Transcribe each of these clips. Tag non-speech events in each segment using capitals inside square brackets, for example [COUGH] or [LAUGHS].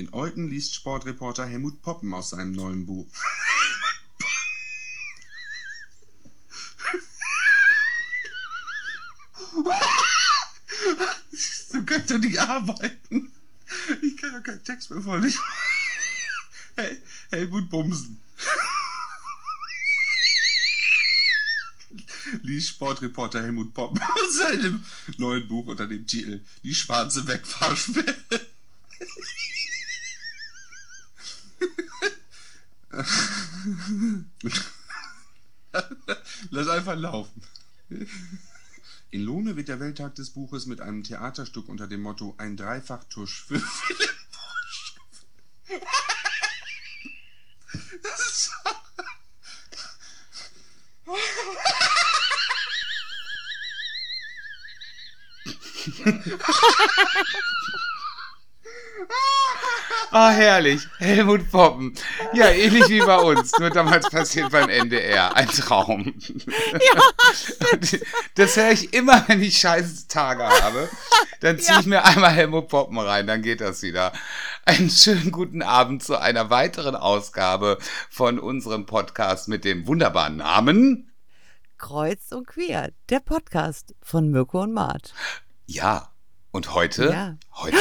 In Euten liest Sportreporter Helmut Poppen aus seinem neuen Buch. so ich doch nicht arbeiten. Ich kann doch keinen Text mehr vorlesen. Helmut Bumsen. Lies Sportreporter Helmut Poppen aus seinem neuen Buch unter dem Titel Die schwarze Wegfahrsperre. Lass einfach laufen. In Lohne wird der Welttag des Buches mit einem Theaterstück unter dem Motto Ein Dreifachtusch für Philipp Busch. Das ist so. [LAUGHS] Ah, herrlich. Helmut Poppen. Ja, ähnlich wie bei uns. Nur damals passiert beim NDR. Ein Traum. Ja, das höre ich immer, wenn ich scheiß Tage habe. Dann ziehe ich mir einmal Helmut Poppen rein, dann geht das wieder. Einen schönen guten Abend zu einer weiteren Ausgabe von unserem Podcast mit dem wunderbaren Namen Kreuz und Quer, der Podcast von Mirko und Mart. Ja, und heute? Ja. Heute,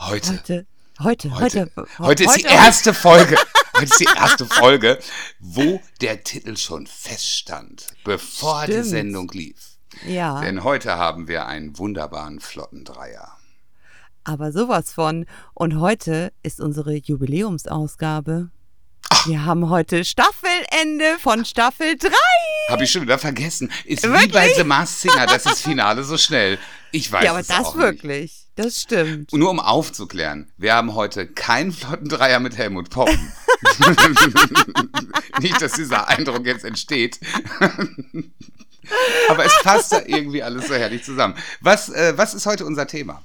heute, Heute, heute, heute. Heute ist die erste Folge. [LAUGHS] Heute ist die erste Folge, wo der Titel schon feststand, bevor die Stimmt. Sendung lief. Ja, Denn heute haben wir einen wunderbaren Flottendreier. aber sowas von. Und heute ist unsere Jubiläumsausgabe. Wir haben heute Staffelende von Staffel 3. Habe ich schon wieder vergessen. Ist wie Wirklich? bei The Masked Singer, das ist Finale so schnell. [LAUGHS] Ich weiß Ja, aber es das auch nicht. wirklich. Das stimmt. Und nur um aufzuklären, wir haben heute keinen Flottendreier mit Helmut Poppen. [LAUGHS] Nicht, dass dieser Eindruck jetzt entsteht. [LAUGHS] Aber es passt da irgendwie alles so herrlich zusammen. Was, äh, was ist heute unser Thema?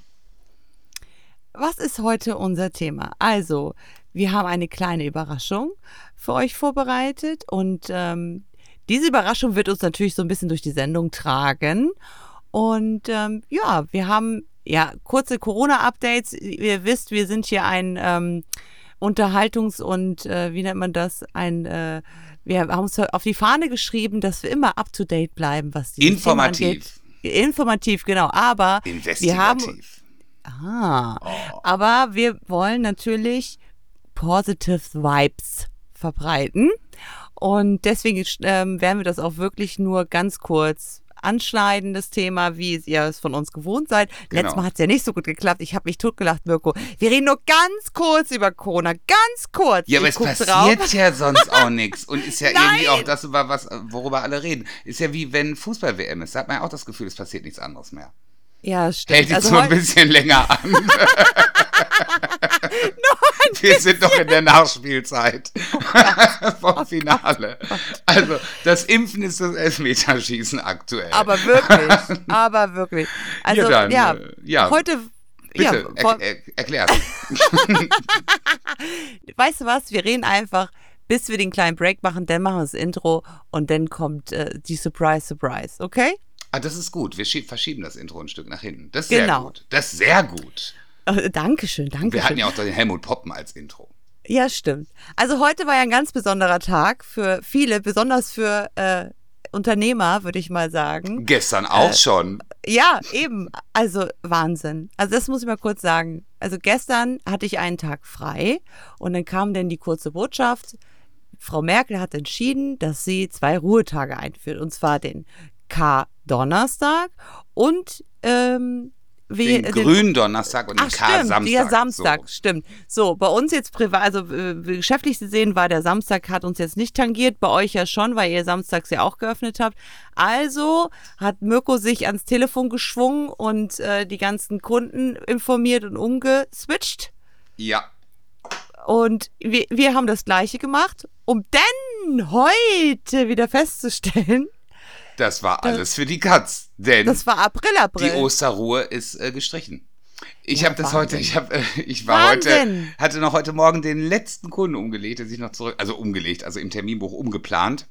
Was ist heute unser Thema? Also, wir haben eine kleine Überraschung für euch vorbereitet und ähm, diese Überraschung wird uns natürlich so ein bisschen durch die Sendung tragen. Und ähm, ja, wir haben ja kurze Corona-Updates. Ihr wisst, wir sind hier ein ähm, Unterhaltungs- und äh, wie nennt man das? Ein äh, wir haben uns auf die Fahne geschrieben, dass wir immer up to date bleiben, was die Informativ. Informativ, genau. Aber wir haben. Ah, Oh. aber wir wollen natürlich positive Vibes verbreiten. Und deswegen ähm, werden wir das auch wirklich nur ganz kurz anschneiden, das Thema, wie ihr es von uns gewohnt seid. Genau. Letztes Mal hat es ja nicht so gut geklappt. Ich habe mich totgelacht, Mirko. Wir reden nur ganz kurz über Corona. Ganz kurz. Ja, aber Ich es passiert drauf. ja sonst auch nichts. Und ist ja Nein. [LAUGHS] irgendwie auch das, über was, worüber alle reden. Ist ja wie wenn Fußball-WM ist. Da hat man ja auch das Gefühl, es passiert nichts anderes mehr. Ja, stimmt. Hält jetzt Also nur ein bisschen länger an. [LAUGHS] Wir sind noch in der Nachspielzeit [LAUGHS] vom Finale. Also, das Impfen ist das Elfmeterschießen aktuell. aber wirklich, [LAUGHS] aber wirklich. Also, dann, ja, äh, ja. heute. Bitte, ja, vor- er, er, erklär's. weißt du was, wir reden einfach, bis wir den kleinen Break machen, dann machen wir das Intro und dann kommt äh, die Surprise, Surprise, okay? Ah, das ist gut. Wir schie- verschieben das Intro ein Stück nach hinten. Das ist sehr Genau. gut. Das ist sehr gut. Äh, Dankeschön, Wir hatten ja auch den Helmut Poppen als Intro. Ja, stimmt. Also heute war ja ein ganz besonderer Tag für viele, besonders für äh, Unternehmer, würde ich mal sagen. Gestern auch Äh, schon. Ja, eben. Also Wahnsinn. Also das muss ich mal kurz sagen. Also gestern hatte ich einen Tag frei und dann kam dann die kurze Botschaft. Frau Merkel hat entschieden, dass sie zwei Ruhetage einführt. Und zwar den K-Donnerstag und ähm, wie, Den grünen Donnerstag und den K-Samstag. der Samstag, So. stimmt. So, bei uns jetzt privat, also äh, geschäftlich gesehen war der Samstag, hat uns jetzt nicht tangiert, bei euch ja schon, weil ihr samstags ja auch geöffnet habt. Also hat Mirko sich ans Telefon geschwungen und äh, die ganzen Kunden informiert und umgeswitcht. Ja. Und wir, wir haben das Gleiche gemacht, um dann heute wieder festzustellen, Das war alles für die Katz. Denn das war April, die April. Osterruhe ist äh, gestrichen. Ich Ja, habe das Wahnsinn. heute, ich habe, äh, ich war Wahnsinn. heute, hatte noch heute Morgen den letzten Kunden umgelegt, der sich noch zurück, also umgelegt, also im Terminbuch umgeplant.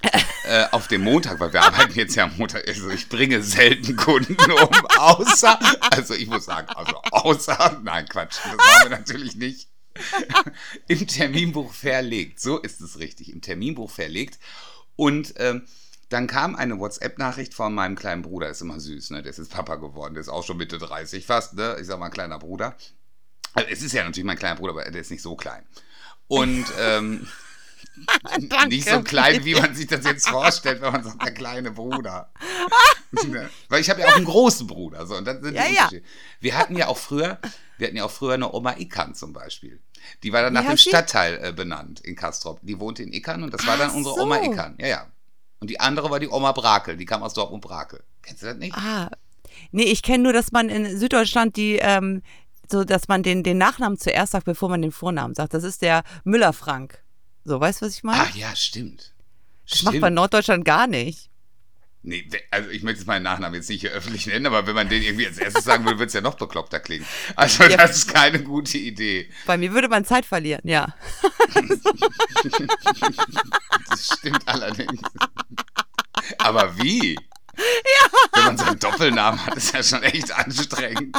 [LAUGHS] äh, auf dem Montag, weil wir arbeiten jetzt ja am Montag, also ich bringe selten Kunden um, außer, also ich muss sagen, also außer, nein, Quatsch, das machen wir natürlich nicht. Im Terminbuch verlegt, so ist es richtig, im Terminbuch verlegt. Und ähm, dann kam eine WhatsApp-Nachricht von meinem kleinen Bruder, ist immer süß, ne? Der ist jetzt Papa geworden, der ist auch schon Mitte 30 fast, ne? Ich sag mal, kleiner Bruder. Also, es ist ja natürlich mein kleiner Bruder, aber der ist nicht so klein. Und [LAUGHS] ähm, nicht so klein, wie man sich das jetzt vorstellt, wenn man sagt, der kleine Bruder. [LAUGHS] Ne? Weil ich habe ja auch einen großen Bruder. So, und das sind Ja, die ja. Wir hatten ja auch früher, wir hatten ja auch früher eine Oma Ikan zum Beispiel. Die war dann Wie nach dem? Stadtteil äh, benannt in Kastrop. Die wohnte in Ikan und das war dann Ach unsere so. Oma Ikan. Ja, ja. Und die andere war die Oma Brakel, die kam aus Dortmund Brakel. Kennst du das nicht? Ah. Nee, ich kenne nur, dass man in Süddeutschland die, ähm, so dass man den, den Nachnamen zuerst sagt, bevor man den Vornamen sagt. Das ist der Müller-Frank. So, weißt du, was ich meine? Ach ja, stimmt. das macht man in Norddeutschland gar nicht. Nee, also ich möchte jetzt meinen Nachnamen jetzt nicht hier öffentlich nennen, aber wenn man den irgendwie als erstes sagen will, wird es ja noch bekloppter klingen. Also Ja. das ist keine gute Idee. Bei mir würde man Zeit verlieren, ja. Das stimmt allerdings. Aber wie? Ja. Wenn man so einen Doppelnamen hat, ist ja schon echt anstrengend.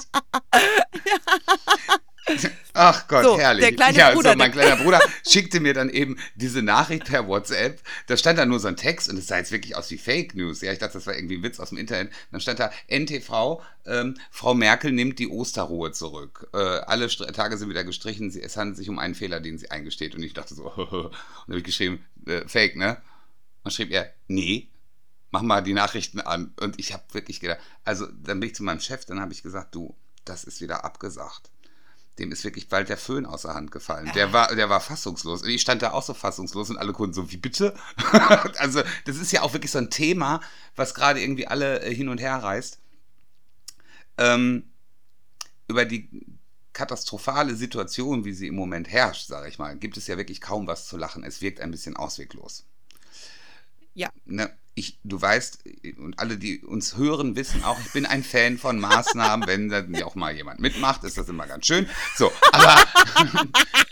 Ach Gott, So, herrlich. der kleine ja, Bruder, so, mein kleiner Bruder schickte mir dann eben diese Nachricht per WhatsApp. Da stand da nur so ein Text und es sah jetzt wirklich aus wie Fake News. Ja, ich dachte, das war irgendwie ein Witz aus dem Internet. Dann stand da NTV, ähm, Frau Merkel nimmt die Osterruhe zurück. Äh, alle Str- Tage sind wieder gestrichen. Es handelt sich um einen Fehler, den sie eingesteht. Und ich dachte so, [LAUGHS] und dann habe ich geschrieben, äh, Fake, ne? Und schrieb er, nee, mach mal die Nachrichten an. Und ich habe wirklich gedacht, also dann bin ich zu meinem Chef, dann habe ich gesagt, du, das ist wieder abgesagt. Dem ist wirklich bald der Föhn aus der Hand gefallen. Der war, der war fassungslos. Und ich stand da auch so fassungslos und alle Kunden so, wie bitte? [LAUGHS] also, das ist ja auch wirklich so ein Thema, was gerade irgendwie alle äh, hin und her reißt. Ähm, über die katastrophale Situation, wie sie im Moment herrscht, sage ich mal, gibt es ja wirklich kaum was zu lachen. Es wirkt ein bisschen ausweglos. Ja. Ne, ich, du weißt, und alle, die uns hören, wissen auch, ich bin ein Fan von Maßnahmen. Wenn dann auch mal jemand mitmacht, ist das immer ganz schön. So, aber,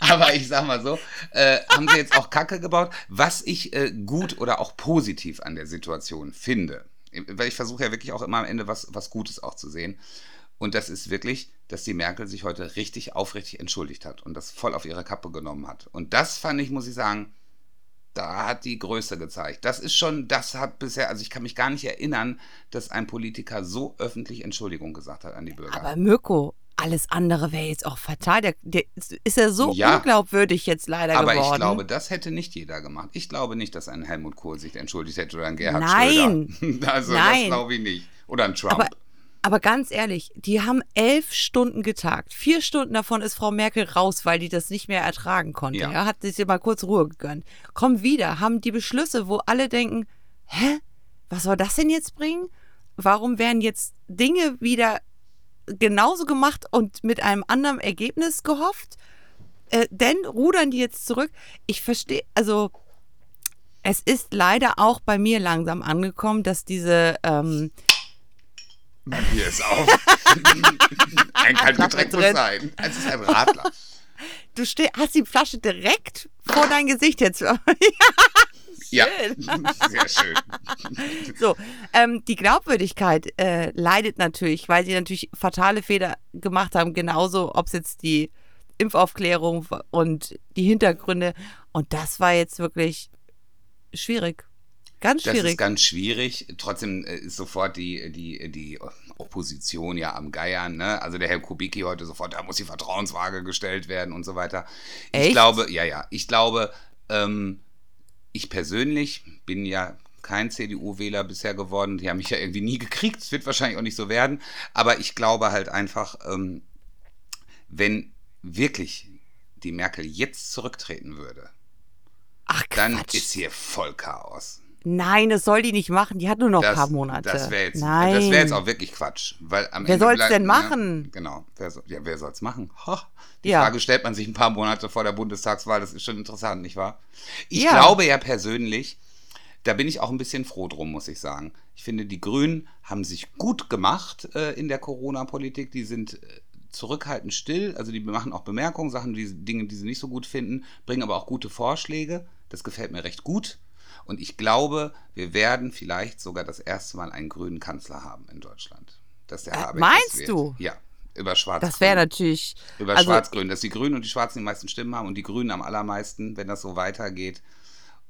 [LAUGHS] aber ich sag mal so, äh, haben sie jetzt auch Kacke gebaut, was ich äh, gut oder auch positiv an der Situation finde. Weil ich versuche ja wirklich auch immer am Ende was, was Gutes auch zu sehen. Und das ist wirklich, dass die Merkel sich heute richtig aufrichtig entschuldigt hat und das voll auf ihre Kappe genommen hat. Und das fand ich, muss ich sagen, da hat die Größe gezeigt. Das ist schon, das hat bisher, also ich kann mich gar nicht erinnern, dass ein Politiker so öffentlich Entschuldigung gesagt hat an die Bürger. Aber Mirko, alles andere wäre jetzt auch fatal. Der, der ist ja so Ja. unglaubwürdig jetzt leider Aber geworden. ich glaube, das hätte nicht jeder gemacht. Ich glaube nicht, dass ein Helmut Kohl sich entschuldigt hätte oder ein Gerhard Nein. Schröder. [LAUGHS] Also das Nein. glaube ich nicht. Oder ein Trump. Aber, aber ganz ehrlich, die haben elf Stunden getagt. Vier Stunden davon ist Frau Merkel raus, weil die das nicht mehr ertragen konnte. Ja. Ja. hat sich mal kurz Ruhe gegönnt. Kommen wieder, haben die Beschlüsse, wo alle denken, hä, was soll das denn jetzt bringen? Warum werden jetzt Dinge wieder genauso gemacht und mit einem anderen Ergebnis gehofft? Äh, denn rudern die jetzt zurück? Ich verstehe, also es ist leider auch bei mir langsam angekommen, dass diese ähm, Hier ist auf. [LAUGHS] ein Kaltgetränk muss sein. Es ist ein Radler. Du hast die Flasche direkt vor dein Gesicht jetzt. [LAUGHS] Ja, Schön. sehr schön. so, ähm, die Glaubwürdigkeit äh, leidet natürlich, weil sie natürlich fatale Fehler gemacht haben, genauso, ob es jetzt die Impfaufklärung und die Hintergründe. Und das war jetzt wirklich schwierig. Ganz Das schwierig. ist ganz schwierig. Trotzdem äh, ist sofort die, die, die Opposition ja am Geiern. Ne? Also der Herr Kubicki heute sofort, da muss die Vertrauensfrage gestellt werden und so weiter. Ich Echt? glaube, ja, ja, ich glaube, ähm, ich persönlich bin ja kein CDU-Wähler bisher geworden. Die haben mich ja irgendwie nie gekriegt. Es wird wahrscheinlich auch nicht so werden. Aber ich glaube halt einfach, ähm, wenn wirklich die Merkel jetzt zurücktreten würde, Ach dann ist hier voll Chaos. Nein, das soll die nicht machen. Die hat nur noch ein paar Monate. Das wäre jetzt, Nein. das wär jetzt auch wirklich Quatsch. Weil am Wer soll's bleibt- denn ja, machen? genau. Wer, soll, ja, wer soll's machen? Ha, die Ja. Frage stellt man sich ein paar Monate vor der Bundestagswahl. Das ist schon interessant, nicht wahr? Ich Ja. glaube ja persönlich, da bin ich auch ein bisschen froh drum, muss ich sagen. Ich finde, die Grünen haben sich gut gemacht äh, in der Corona-Politik. Die sind äh, zurückhaltend still. Also die machen auch Bemerkungen, Sachen, die, Dinge, die sie nicht so gut finden, bringen aber auch gute Vorschläge. Das gefällt mir recht gut. Und ich glaube, wir werden vielleicht sogar das erste Mal einen grünen Kanzler haben in Deutschland. Dass der Äh, Habeck meinst du? Ja, über schwarz Das wäre natürlich. über also, Schwarz-Grün, dass die Grünen und die Schwarzen die meisten Stimmen haben und die Grünen am allermeisten, wenn das so weitergeht.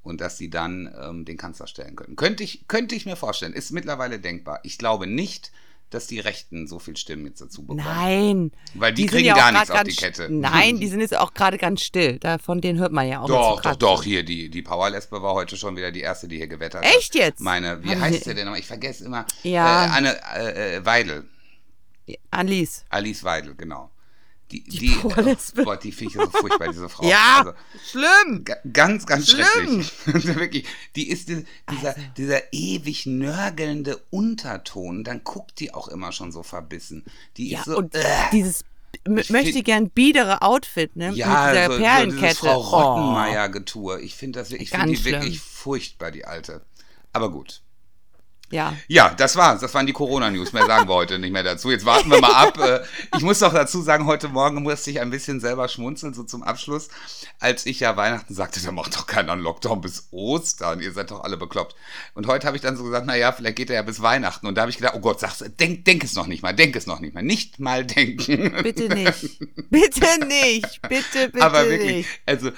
Und dass sie dann ähm, den Kanzler stellen können. Könnte ich, könnte ich mir vorstellen. Ist mittlerweile denkbar. Ich glaube nicht, dass die Rechten so viel Stimmen jetzt dazu bekommen. Nein. Weil die, sind kriegen ja gar nichts auf die Kette. Nein, [LAUGHS] die sind jetzt auch gerade ganz still. Da, von denen hört man ja auch. Doch, doch, doch. Hier, die, die Powerlesbe war heute schon wieder die erste, die hier gewettert hat. Echt jetzt? Meine, wie Haben heißt sie- sie denn nochmal? Ich vergesse immer. Ja. Äh, Anne äh, äh, Weidel. Alice. Alice Weidel, genau. Die, Die die, Powerlesbe. oh Gott, die finde ich so furchtbar, diese Frau. Ja, Also, schlimm. Ga- Ganz, ganz Schlimm. schrecklich. [LAUGHS] Wirklich. Die ist die, dieser, Also. dieser ewig nörgelnde Unterton. Dann guckt die auch immer schon so verbissen. Die Ja, ist so. und äh, dieses Ich möchte find- gern biedere Outfit, ne? ja, Mit dieser so, so Perlenkette. dieses Frau Oh. Rottenmeier-Getue. Ich finde das, ich Ganz die wirklich schlimm. furchtbar, die alte. Aber gut. Ja. Ja, das war's. Das waren die Corona-News. Mehr sagen wir heute nicht mehr dazu. Jetzt warten wir mal ab. [LAUGHS] Äh, Ich muss doch dazu sagen, heute Morgen musste ich ein bisschen selber schmunzeln, so zum Abschluss, als ich ja Weihnachten sagte, da macht doch keiner einen Lockdown bis Ostern. Ihr seid doch alle bekloppt. Und heute habe ich dann so gesagt, naja, vielleicht geht er ja bis Weihnachten. Und da habe ich gedacht, oh Gott, sag's, denk, denk es noch nicht mal, denk es noch nicht mal. Nicht mal denken. Bitte nicht. Bitte nicht. Bitte, [LAUGHS] bitte Aber wirklich, nicht. also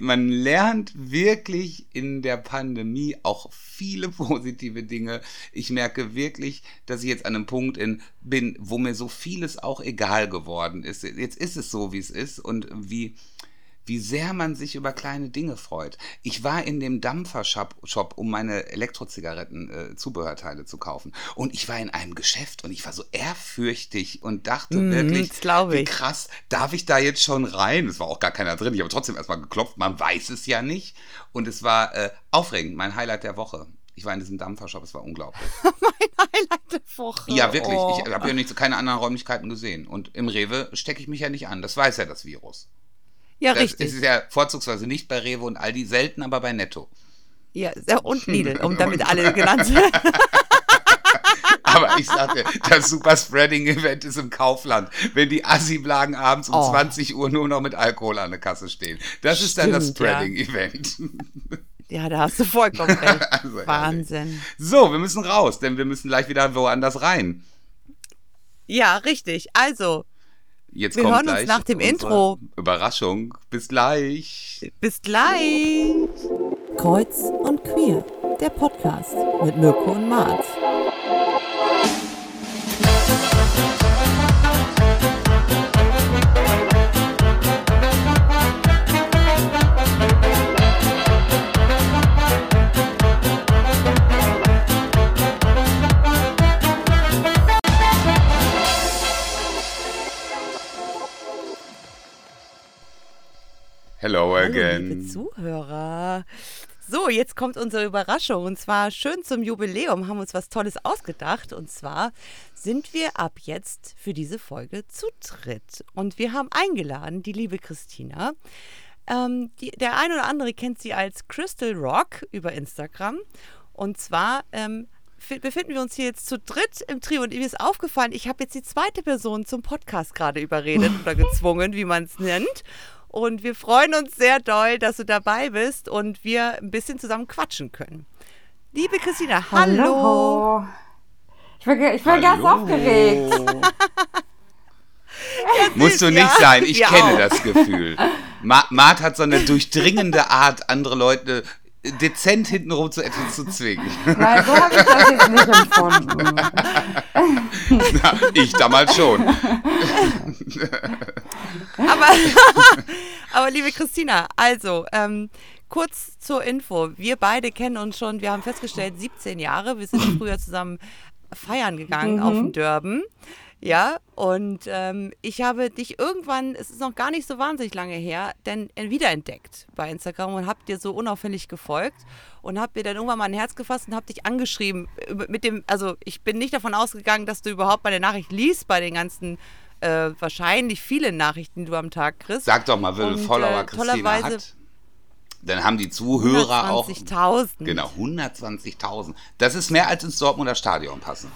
man lernt wirklich in der Pandemie auch viele [LAUGHS] positive Dinge. Ich merke wirklich, dass ich jetzt an einem Punkt in, bin, wo mir so vieles auch egal geworden ist. Jetzt ist es so, wie es ist und wie, wie sehr man sich über kleine Dinge freut. Ich war in dem Dampfer-Shop, Shop, um meine Elektrozigaretten-Zubehörteile zu kaufen. Und ich war in einem Geschäft und ich war so ehrfürchtig und dachte Mhm, wirklich, wie krass, darf ich da jetzt schon rein? Es war auch gar keiner drin. Ich habe trotzdem erstmal geklopft, man weiß es ja nicht. Und es war äh, aufregend, mein Highlight der Woche. Ich war in diesem Dampfershop, es war unglaublich. [LAUGHS] Highlight der Woche. Ja, wirklich. Oh. Ich habe ja nicht, keine anderen Räumlichkeiten gesehen. Und im Rewe stecke ich mich ja nicht an. Das weiß ja das Virus. Ja, Das richtig. ist ja vorzugsweise nicht bei Rewe und Aldi, selten aber bei Netto. Ja, ja, und Lidl, um [LAUGHS] damit alle [LAUGHS] genannt werden. Aber ich sagte, das Super Spreading Event ist im Kaufland. Wenn die Assi-Blagen abends um Oh. 20 Uhr nur noch mit Alkohol an der Kasse stehen. Das ist dann das Stimmt, ja. Spreading Event. Ja, da hast du vollkommen [LAUGHS] recht. Also ehrlich. Wahnsinn. So, wir müssen raus, denn wir müssen gleich wieder woanders rein. Ja, richtig. Also, Jetzt Wir kommt hören uns nach dem Intro. Überraschung. Bis gleich. bis gleich. Kreuz und Queer, der Podcast mit Mirko und Marz. Hello Hallo, liebe again. Zuhörer. So, jetzt kommt unsere Überraschung. Und zwar schön zum Jubiläum haben uns was Tolles ausgedacht. Und zwar sind wir ab jetzt für diese Folge zu dritt. Und wir haben eingeladen die liebe Christina. Ähm, die, der eine oder andere kennt sie als Crystal Rock über Instagram. Und zwar ähm, fi- befinden wir uns hier jetzt zu dritt im Trio. Und mir ist aufgefallen, ich habe jetzt die zweite Person zum Podcast gerade überredet oder gezwungen, wie man es nennt. Und wir freuen uns sehr doll, dass du dabei bist und wir ein bisschen zusammen quatschen können. Liebe Christina, hallo. Hallo. Ich bin, ich bin ganz aufgeregt. [LAUGHS] Musst du nicht ja. sein, ich kenne auch. das Gefühl. Ma Mart hat so eine durchdringende Art, andere Leute dezent hintenrum zu etwas zu zwingen. [LAUGHS] Nein, so habe ich das jetzt nicht empfunden. [LAUGHS] Na, ich damals schon. [LAUGHS] Aber, aber liebe Christina, also ähm, kurz zur Info. Wir beide kennen uns schon, wir haben festgestellt, 17 Jahre. Wir sind früher zusammen feiern gegangen auf dem Dörben. Ja, und ähm, ich habe dich irgendwann, es ist noch gar nicht so wahnsinnig lange her, denn äh, wiederentdeckt bei Instagram und hab dir so unauffällig gefolgt und hab mir dann irgendwann mal ein Herz gefasst und hab dich angeschrieben mit dem, also ich bin nicht davon ausgegangen, dass du überhaupt meine Nachricht liest bei den ganzen äh, wahrscheinlich vielen Nachrichten, die du am Tag kriegst. Sag doch mal, wie viele Follower äh, Christina hat. Dann haben die Zuhörer auch. 120.000. Genau, 120.000. Das ist mehr als ins Dortmunder Stadion passen.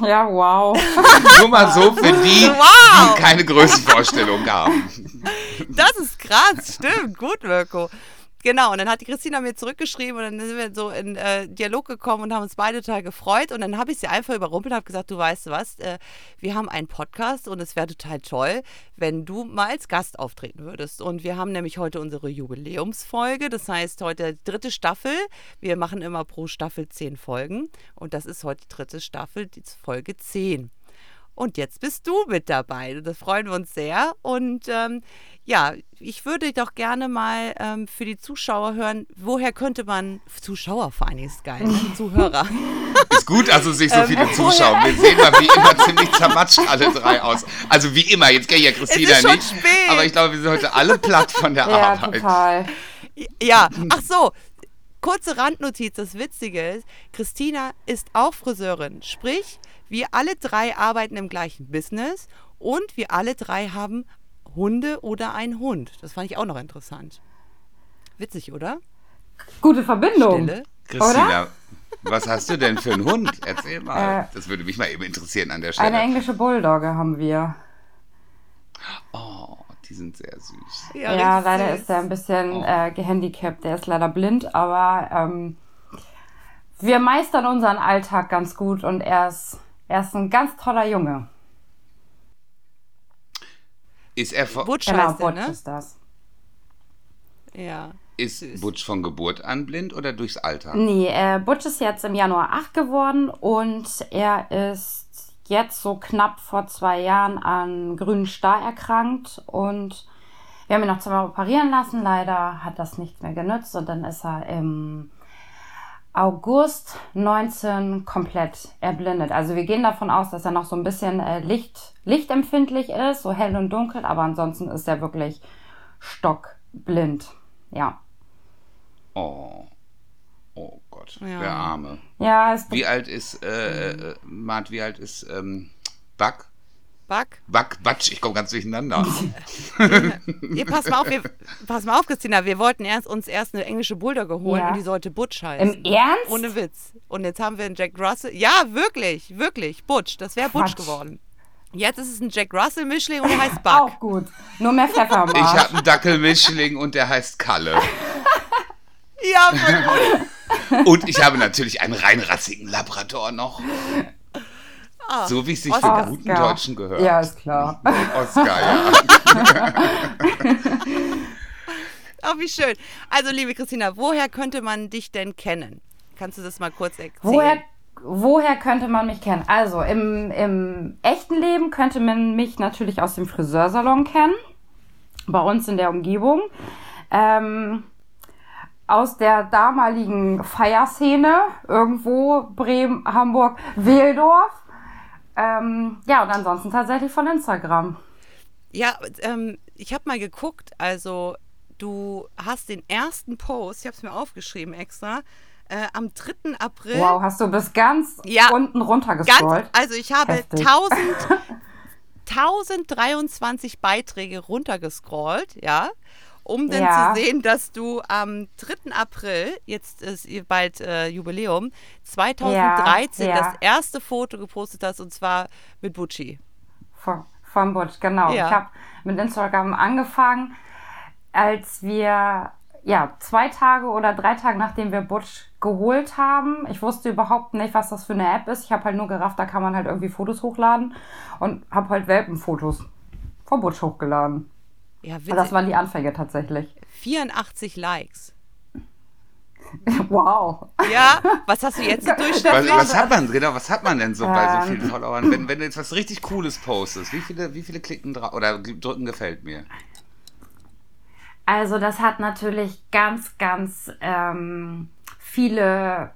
Ja, wow. [LAUGHS] Nur mal so für die, Wow. die keine Größenvorstellung haben. Das ist krass, stimmt. Gut, Mirko. Genau, und dann hat die Christina mir zurückgeschrieben und dann sind wir so in äh, Dialog gekommen und haben uns beide total gefreut. Und dann habe ich sie einfach überrumpelt und habe gesagt, du weißt was, äh, wir haben einen Podcast und es wäre total toll, wenn du mal als Gast auftreten würdest. Und wir haben nämlich heute unsere Jubiläumsfolge, das heißt heute dritte Staffel. Wir machen immer pro Staffel zehn Folgen und das ist heute dritte Staffel, die Folge 10. Und jetzt bist du mit dabei. Das freuen wir uns sehr. Und ähm, ja, ich würde doch gerne mal ähm, für die Zuschauer hören, woher könnte man, Zuschauer vor allen Dingen ist geil, ne? Zuhörer. [LAUGHS] Ist gut, also sich so viele zuschauen. Wir sehen mal wie immer ziemlich zermatscht alle drei aus. Also wie immer, jetzt kenne ich ja Christina Es ist schon nicht. spät. Aber ich glaube, wir sind heute alle platt von der [LAUGHS] Ja, Arbeit. total. Ja, ach so. Kurze Randnotiz, das Witzige ist, Christina ist auch Friseurin. Sprich, wir alle drei arbeiten im gleichen Business und wir alle drei haben Hunde oder einen Hund. Das fand ich auch noch interessant. Witzig, oder? Gute Verbindung. Stille. Christina, was hast du denn für einen Hund? Erzähl mal. Äh, das würde mich mal eben interessieren an der Eine Stelle. englische Bulldogge haben wir. Oh, die sind sehr süß. Ja, richtig leider süß. ist er ein bisschen Oh. äh, gehandicapt. Der ist leider blind, aber ähm, wir meistern unseren Alltag ganz gut und er ist, er ist ein ganz toller Junge. Ist er von, Butch Genau, heißt der, Butch ne? ist das. Ja. ist süß. Butch von Geburt an blind oder durchs Alter? Nee, äh, Butch ist jetzt im Januar 8 geworden und er ist jetzt so knapp vor zwei Jahren an grünen Star erkrankt und wir haben ihn noch zweimal operieren lassen. Leider hat das nichts mehr genützt und dann ist er im August 19 komplett erblindet. Also wir gehen davon aus, dass er noch so ein bisschen äh, Licht, lichtempfindlich ist, so hell und dunkel, aber ansonsten ist er wirklich stockblind. Ja. Oh. Oh Gott, Ja. der Arme. Ja, es Wie alt ist, äh, äh, Mart, wie alt ist ähm, Buck? Buck? Buck, Batsch, ich komme ganz durcheinander. [LAUGHS] Ihr, pass mal auf, wir, pass mal auf, Christina. Wir wollten erst, uns erst eine englische Bulldogge holen Ja. und die sollte Butch heißen. Im Ernst? Ohne Witz. Und jetzt haben wir einen Jack Russell. Ja, wirklich, wirklich. Butch. Das wäre Butch geworden. Jetzt ist es ein Jack Russell-Mischling und er heißt Buck. Auch gut. Nur mehr Pfeffer Ich habe einen Dackelmischling und der heißt Kalle. Ja, voll [LAUGHS] gut. Und ich habe natürlich einen reinrassigen Labrador noch. So wie es sich für Oscar. einen guten Deutschen gehört. Ja, ist klar. Oscar, ja. Ach, [LAUGHS] wie schön. Also, liebe Christina, woher könnte man dich denn kennen? Kannst du das mal kurz erzählen? Woher, woher könnte man mich kennen? Also im, im echten Leben könnte man mich natürlich aus dem Friseursalon kennen. Bei uns in der Umgebung. Ähm, aus der damaligen Feierszene, irgendwo Bremen, Hamburg, Weldorf. Ähm, ja, und ansonsten tatsächlich von Instagram. Ja, ähm, ich habe mal geguckt. Also, du hast den ersten Post, ich habe es mir aufgeschrieben extra, äh, am 3. April. Wow, hast du bis ganz Ja, unten Ganz, runtergescrollt? also ich habe Heftig. 1000, 1023 [LAUGHS] Beiträge runtergescrollt, ja, um dann Ja. zu sehen, dass du am 3. April, jetzt ist ihr bald äh, Jubiläum, 2013 Ja, ja. das erste Foto gepostet hast und zwar mit Bucci. Von, von Butch, genau. Ich habe mit Instagram angefangen, als wir, ja, zwei Tage oder drei Tage nachdem wir Butch geholt haben. Ich wusste überhaupt nicht, was das für eine App ist. Ich habe halt nur gerafft, da kann man halt irgendwie Fotos hochladen und habe halt Welpenfotos von Butch hochgeladen. Ja, witzig. das waren die Anfänge tatsächlich. 84 Likes. [LAUGHS] Wow. Ja, was hast du jetzt im [LAUGHS] Durchschnitt? Was, was hat man, genau, was hat man denn so bei so Ähm. vielen Followern? Wenn, wenn du jetzt was richtig Cooles postest, wie viele, wie viele klicken drauf oder drücken gefällt mir? Also das hat natürlich ganz, ganz ähm, viele,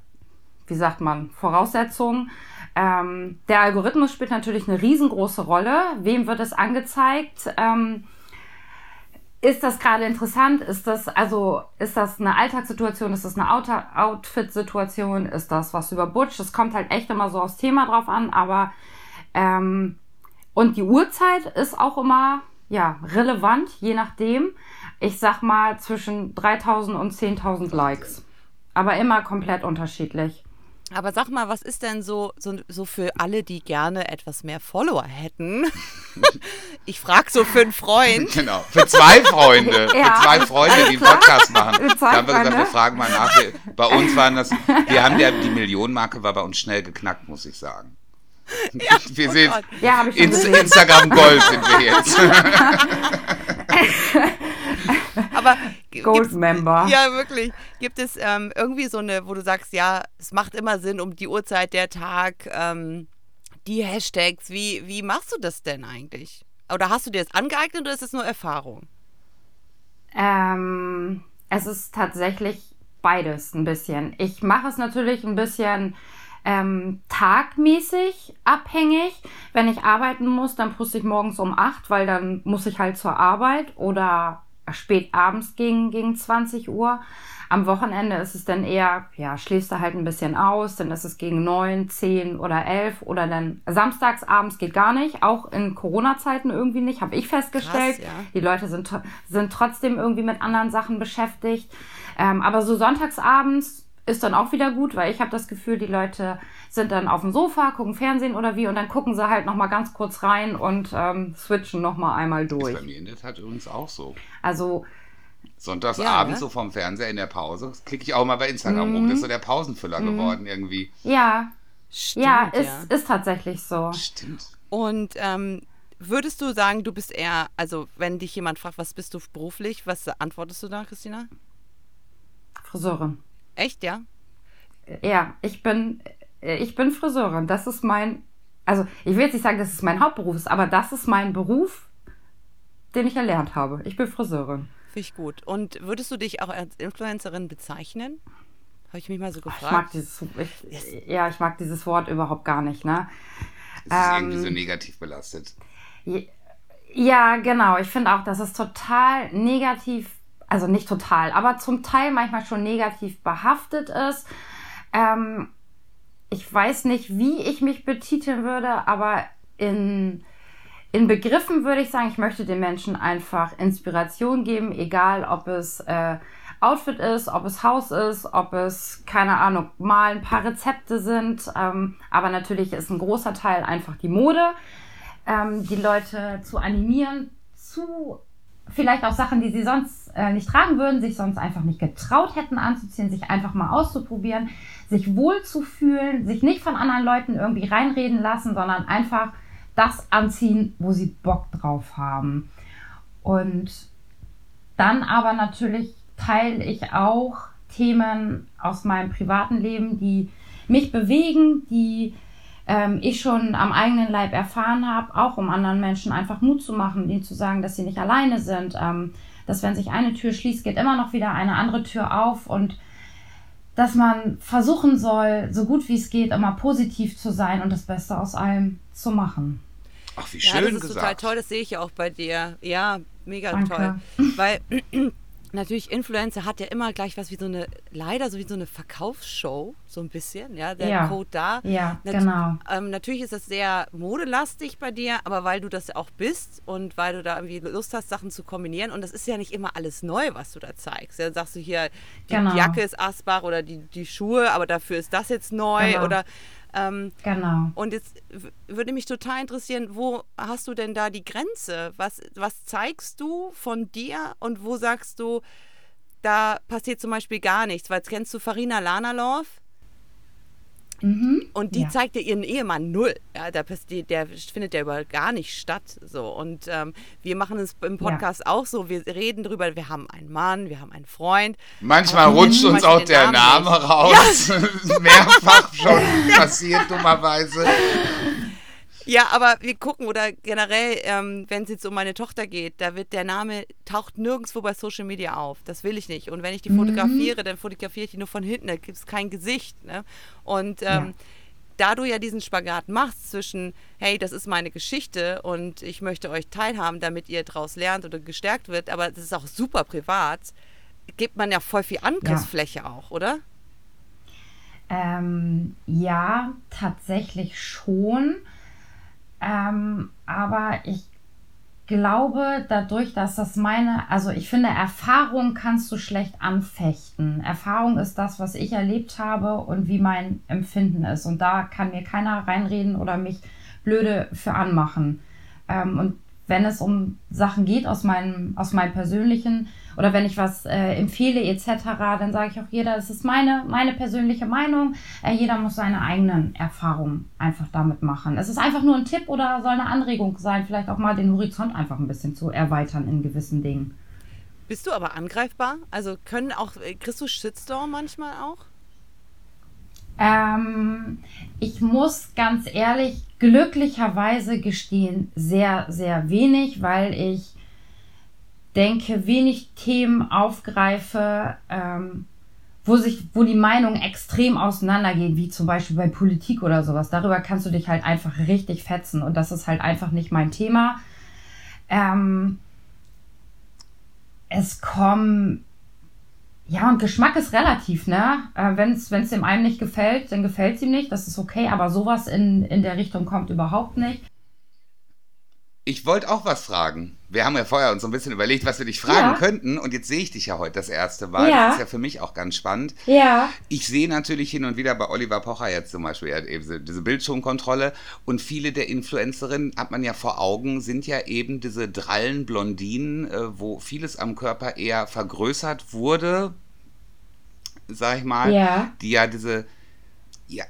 wie sagt man, Voraussetzungen. Ähm, der Algorithmus spielt natürlich eine riesengroße Rolle. Wem wird es angezeigt? Ähm, ist das gerade interessant? Ist das also ist das eine Alltagssituation? Ist das eine Outfit-Situation? Ist das was über Butch? Es kommt halt echt immer so aufs Thema drauf an, aber ähm, und die Uhrzeit ist auch immer ja relevant, je nachdem. Ich sag mal zwischen 3000 und 10.000 Likes, aber immer komplett unterschiedlich. Aber sag mal, was ist denn so, so, so für alle, die gerne etwas mehr Follower hätten? [LAUGHS] ich frage so für einen Freund. [LAUGHS] Genau, für zwei Freunde. [LAUGHS] Ja, für zwei Freunde, die einen. Podcast machen. Da haben wir gesagt, wir fragen mal nach. Bei uns waren das, wir haben ja, die Millionenmarke war bei uns schnell geknackt, muss ich sagen. wir oh sind. Ja, habe ich schon Ins gesehen. Instagram Gold sind wir jetzt. [LAUGHS] Aber Gold Member. Ja, wirklich. Gibt es ähm, irgendwie so eine, wo du sagst, ja, es macht immer Sinn um die Uhrzeit, der Tag, ähm, die Hashtags. Wie, wie machst du das denn eigentlich? Oder hast du dir das angeeignet oder ist es nur Erfahrung? Ähm, es ist tatsächlich beides ein bisschen. Ich mache es natürlich ein bisschen ähm, tagmäßig abhängig. Wenn ich arbeiten muss, dann poste ich morgens um 8, weil dann muss ich halt zur Arbeit oder spät abends gegen, gegen 20 Uhr. Am Wochenende ist es dann eher, ja, schläfst du halt ein bisschen aus, dann ist es gegen 9, 10 oder 11 oder dann samstags abends geht gar nicht, auch in Corona-Zeiten irgendwie nicht, habe ich festgestellt. Krass, ja. Die Leute sind, sind trotzdem irgendwie mit anderen Sachen beschäftigt. Ähm, aber so sonntagsabends ist dann auch wieder gut, weil ich habe das Gefühl, die Leute sind dann auf dem Sofa, gucken Fernsehen oder wie und dann gucken sie halt noch mal ganz kurz rein und ähm, switchen noch mal einmal Ist durch. bei mir in der Tat übrigens auch so. Also Sonntagsabends Ja, ne? so vom Fernseher in der Pause klicke ich auch mal bei Instagram Mhm. rum. Das ist so der Pausenfüller geworden irgendwie. ja, Stimmt, ja, ist, ist tatsächlich so. Stimmt. Und ähm, würdest du sagen, du bist eher, also wenn dich jemand fragt, was bist du beruflich, was antwortest du da, Christina? Friseurin. Echt, ja? Ja, ich bin, äh, ich bin Friseurin. Das ist mein, also ich will jetzt nicht sagen, dass es mein Hauptberuf ist, aber das ist mein Beruf, den ich erlernt habe. Ich bin Friseurin. Finde ich gut. Und würdest du dich auch als Influencerin bezeichnen? Habe ich mich mal so Ich mag gefragt. dieses, ich, ja, ich mag dieses Wort überhaupt gar nicht, ne? Es ist Ähm, irgendwie so negativ belastet. Ja, genau. Ich finde auch, dass es total negativ, also nicht total, aber zum Teil manchmal schon negativ behaftet ist. Ähm, ich weiß nicht, wie ich mich betiteln würde, aber in, in Begriffen würde ich sagen, ich möchte den Menschen einfach Inspiration geben, egal ob es äh, Outfit ist, ob es Haus ist, ob es, keine Ahnung, mal ein paar Rezepte sind. Ähm, aber natürlich ist ein großer Teil einfach die Mode ähm, die Leute zu animieren, zu vielleicht auch Sachen, die sie sonst äh, nicht tragen würden, sich sonst einfach nicht getraut hätten anzuziehen, sich einfach mal auszuprobieren, sich wohl zu fühlen, sich nicht von anderen Leuten irgendwie reinreden lassen, sondern einfach das anziehen, wo sie Bock drauf haben. Und dann aber natürlich teile ich auch Themen aus meinem privaten Leben, die mich bewegen, die ähm, ich schon am eigenen Leib erfahren habe, auch um anderen Menschen einfach Mut zu machen, ihnen zu sagen, dass sie nicht alleine sind, ähm, dass wenn sich eine Tür schließt, geht immer noch wieder eine andere Tür auf und dass man versuchen soll, so gut wie es geht, immer positiv zu sein und das Beste aus allem zu machen. Ach, wie Ja, schön das ist gesagt. total toll, das sehe ich ja auch bei dir. Ja, mega Danke. toll. Weil [CLEARS THROAT] natürlich Influencer hat ja immer gleich was wie so eine, leider so wie so eine Verkaufsshow, so ein bisschen, ja, der Ja. Code da. Ja, Nat- genau. Ähm, natürlich ist das sehr modelastig bei dir, aber weil du das auch bist und weil du da irgendwie Lust hast, Sachen zu kombinieren und das ist ja nicht immer alles neu, was du da zeigst. Ja, dann sagst du hier, die, Genau. die Jacke ist Asbach oder die, die Schuhe, aber dafür ist das jetzt neu Genau. oder ähm, Genau. und jetzt würde mich total interessieren, wo hast du denn da die Grenze? Was, was zeigst du von dir und wo sagst du, da passiert zum Beispiel gar nichts? Weil jetzt kennst du Farina Lanalov Mhm. und die Ja. zeigt ja ihren Ehemann null. Ja, der, der findet ja überall gar nicht statt. So. Und ähm, wir machen es im Podcast auch so. Wir reden drüber, wir haben einen Mann, wir haben einen Freund. Manchmal rutscht uns auch der Namen Name raus. [LAUGHS] Mehrfach schon [LAUGHS] passiert, dummerweise. Ja, aber wir gucken oder generell, ähm, wenn es jetzt um meine Tochter geht, da wird der Name taucht nirgendwo bei Social Media auf. Das will ich nicht. Und wenn ich die fotografiere, dann fotografiere ich die nur von hinten. Da gibt es kein Gesicht. Ne? Und ähm, Ja. da du ja diesen Spagat machst zwischen, hey, das ist meine Geschichte und ich möchte euch teilhaben, damit ihr daraus lernt oder gestärkt wird, aber das ist auch super privat, gibt man ja voll viel Angriffsfläche auch, oder? Ähm, ja, tatsächlich schon. Ähm, aber ich glaube, dadurch, dass das meine, also ich finde, Erfahrung kannst du schlecht anfechten. Erfahrung ist das, was ich erlebt habe und wie mein Empfinden ist. Und da kann mir keiner reinreden oder mich blöde für anmachen. Ähm, und wenn es um Sachen geht aus meinem, aus meinem persönlichen oder wenn ich was äh, empfehle etc., dann sage ich auch jeder, das ist meine, meine persönliche Meinung. Äh, jeder muss seine eigenen Erfahrungen einfach damit machen. Es ist einfach nur ein Tipp oder soll eine Anregung sein, vielleicht auch mal den Horizont einfach ein bisschen zu erweitern in gewissen Dingen. Bist du aber angreifbar? Also können auch, äh, kriegst du Shitstorm manchmal auch? Ähm, ich muss ganz ehrlich glücklicherweise gestehen, sehr, sehr wenig, weil ich denke, wenig Themen aufgreife, ähm, wo sich, wo die Meinungen extrem auseinandergehen, wie zum Beispiel bei Politik oder sowas. Darüber kannst du dich halt einfach richtig fetzen und das ist halt einfach nicht mein Thema. Ähm, es kommen, ja, und Geschmack ist relativ, ne? Äh, Wenn es dem einen nicht gefällt, dann gefällt es ihm nicht, das ist okay, aber sowas in, in der Richtung kommt überhaupt nicht. Ich wollte auch was fragen. Wir haben ja vorher uns so ein bisschen überlegt, was wir dich fragen ja. könnten. Und jetzt sehe ich dich ja heute das erste Mal. Ja. Das ist ja für mich auch ganz spannend. Ja. Ich sehe natürlich hin und wieder bei Oliver Pocher jetzt zum Beispiel eben diese Bildschirmkontrolle. Und viele der Influencerinnen, hat man ja vor Augen, sind ja eben diese drallen Blondinen, äh, wo vieles am Körper eher vergrößert wurde, sag ich mal. Ja. Die ja diese, ja,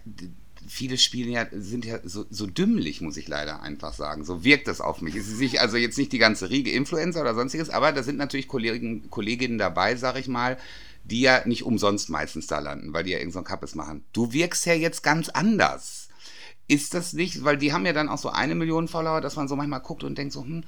viele Spiele ja, sind ja so, so dümmlich, muss ich leider einfach sagen. So wirkt das auf mich. Es ist nicht, also jetzt nicht die ganze Riege Influencer oder sonstiges, aber da sind natürlich Kollegen, Kolleginnen dabei, sag ich mal, die ja nicht umsonst meistens da landen, weil die ja irgendein so Kappes machen. Du wirkst ja jetzt ganz anders. Ist das nicht, weil die haben ja dann auch so eine Million Follower, dass man so manchmal guckt und denkt so, hm,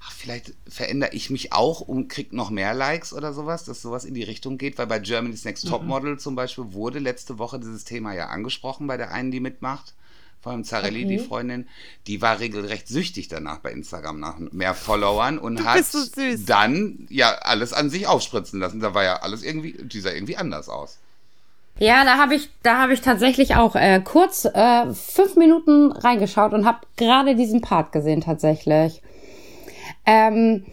ach, vielleicht verändere ich mich auch und kriege noch mehr Likes oder sowas, dass sowas in die Richtung geht, weil bei Germany's Next Top Model mhm. zum Beispiel wurde letzte Woche dieses Thema ja angesprochen bei der einen, die mitmacht. Vor allem Zarelli, okay. die Freundin, die war regelrecht süchtig danach bei Instagram nach mehr Followern und hat so dann ja alles an sich aufspritzen lassen. Da war ja alles irgendwie, die sah irgendwie anders aus. Ja, da habe ich, da habe ich tatsächlich auch äh, kurz äh, fünf Minuten reingeschaut und habe gerade diesen Part gesehen tatsächlich. Ähm,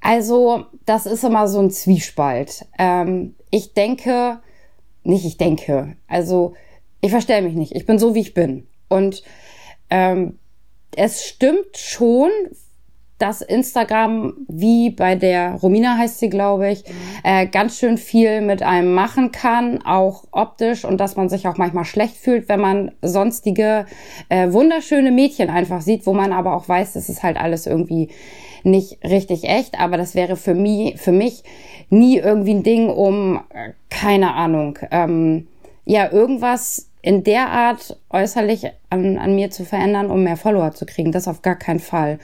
also, das ist immer so ein Zwiespalt. Ähm, ich denke, nicht ich denke, also ich verstehe mich nicht. Ich bin so, wie ich bin. Und ähm, es stimmt schon, dass Instagram, wie bei der Romina heißt sie, glaube ich, äh, ganz schön viel mit einem machen kann, auch optisch und dass man sich auch manchmal schlecht fühlt, wenn man sonstige äh, wunderschöne Mädchen einfach sieht, wo man aber auch weiß, das ist halt alles irgendwie nicht richtig echt, aber das wäre für mich, für mich nie irgendwie ein Ding, um, äh, keine Ahnung, ähm, ja, irgendwas in der Art äußerlich an, an mir zu verändern, um mehr Follower zu kriegen. Das auf gar keinen Fall.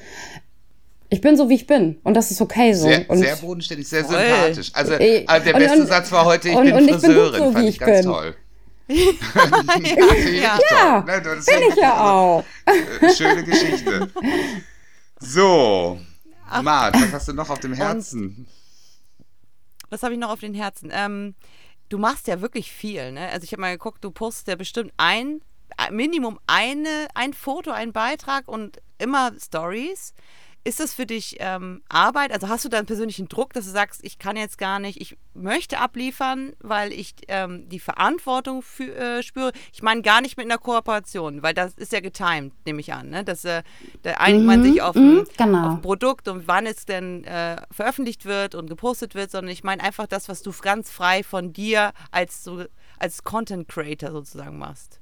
Ich bin so, wie ich bin. Und das ist okay so. Sehr, und sehr bodenständig, sehr voll. sympathisch. Also, äh, der und, beste und, Satz war heute, ich und, bin Friseurin. Ich bin so, fand ich, ganz bin. toll. [LAUGHS] ja, [LAUGHS] ja, ne, bin ich ja auch. Äh, schöne Geschichte. So, Mart, was hast du noch auf dem Herzen? was habe ich noch auf dem Herzen? Ähm, du machst ja wirklich viel, ne? Also ich habe mal geguckt, du postest ja bestimmt ein, Minimum eine, ein Foto, ein Beitrag und immer Stories. Ist das für dich ähm, Arbeit? Also hast du da einen persönlichen Druck, dass du sagst, ich kann jetzt gar nicht, ich möchte abliefern, weil ich ähm, die Verantwortung für, äh, spüre? Ich meine gar nicht mit einer Kooperation, weil das ist ja getimed, nehme ich an. Ne? Dass, äh, da einigt mhm, man sich auf ein, mhm, genau. auf ein, Produkt und wann es denn äh, veröffentlicht wird und gepostet wird, sondern ich meine einfach das, was du ganz frei von dir als, so, als Content Creator sozusagen machst.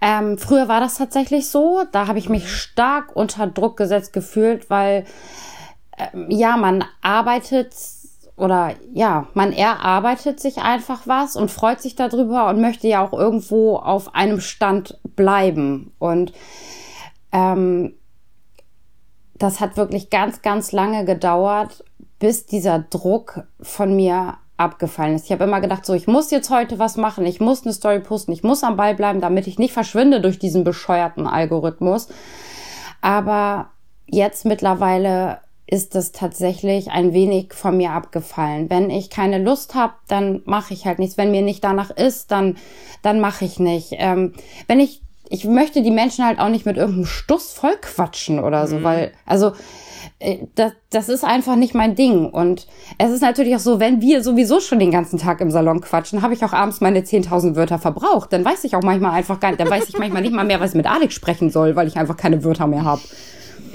Ähm, früher war das tatsächlich so. Da habe ich mich stark unter Druck gesetzt gefühlt, weil ähm, ja, man arbeitet oder ja, man erarbeitet sich einfach was und freut sich darüber und möchte ja auch irgendwo auf einem Stand bleiben. Und ähm, das hat wirklich ganz, ganz lange gedauert, bis dieser Druck von mir abgefallen ist. Ich habe immer gedacht, so, ich muss jetzt heute was machen, ich muss eine Story posten, ich muss am Ball bleiben, damit ich nicht verschwinde durch diesen bescheuerten Algorithmus. Aber jetzt mittlerweile ist es tatsächlich ein wenig von mir abgefallen. Wenn ich keine Lust habe, dann mache ich halt nichts. Wenn mir nicht danach ist, dann, dann mache ich nicht. Ähm, wenn ich ich möchte die Menschen halt auch nicht mit irgendeinem Stuss vollquatschen oder so, weil, also, das, das ist einfach nicht mein Ding. Und es ist natürlich auch so, wenn wir sowieso schon den ganzen Tag im Salon quatschen, habe ich auch abends meine 10.000 Wörter verbraucht. Dann weiß ich auch manchmal einfach gar nicht, dann weiß ich manchmal nicht mal mehr, was ich mit Alex sprechen soll, weil ich einfach keine Wörter mehr habe.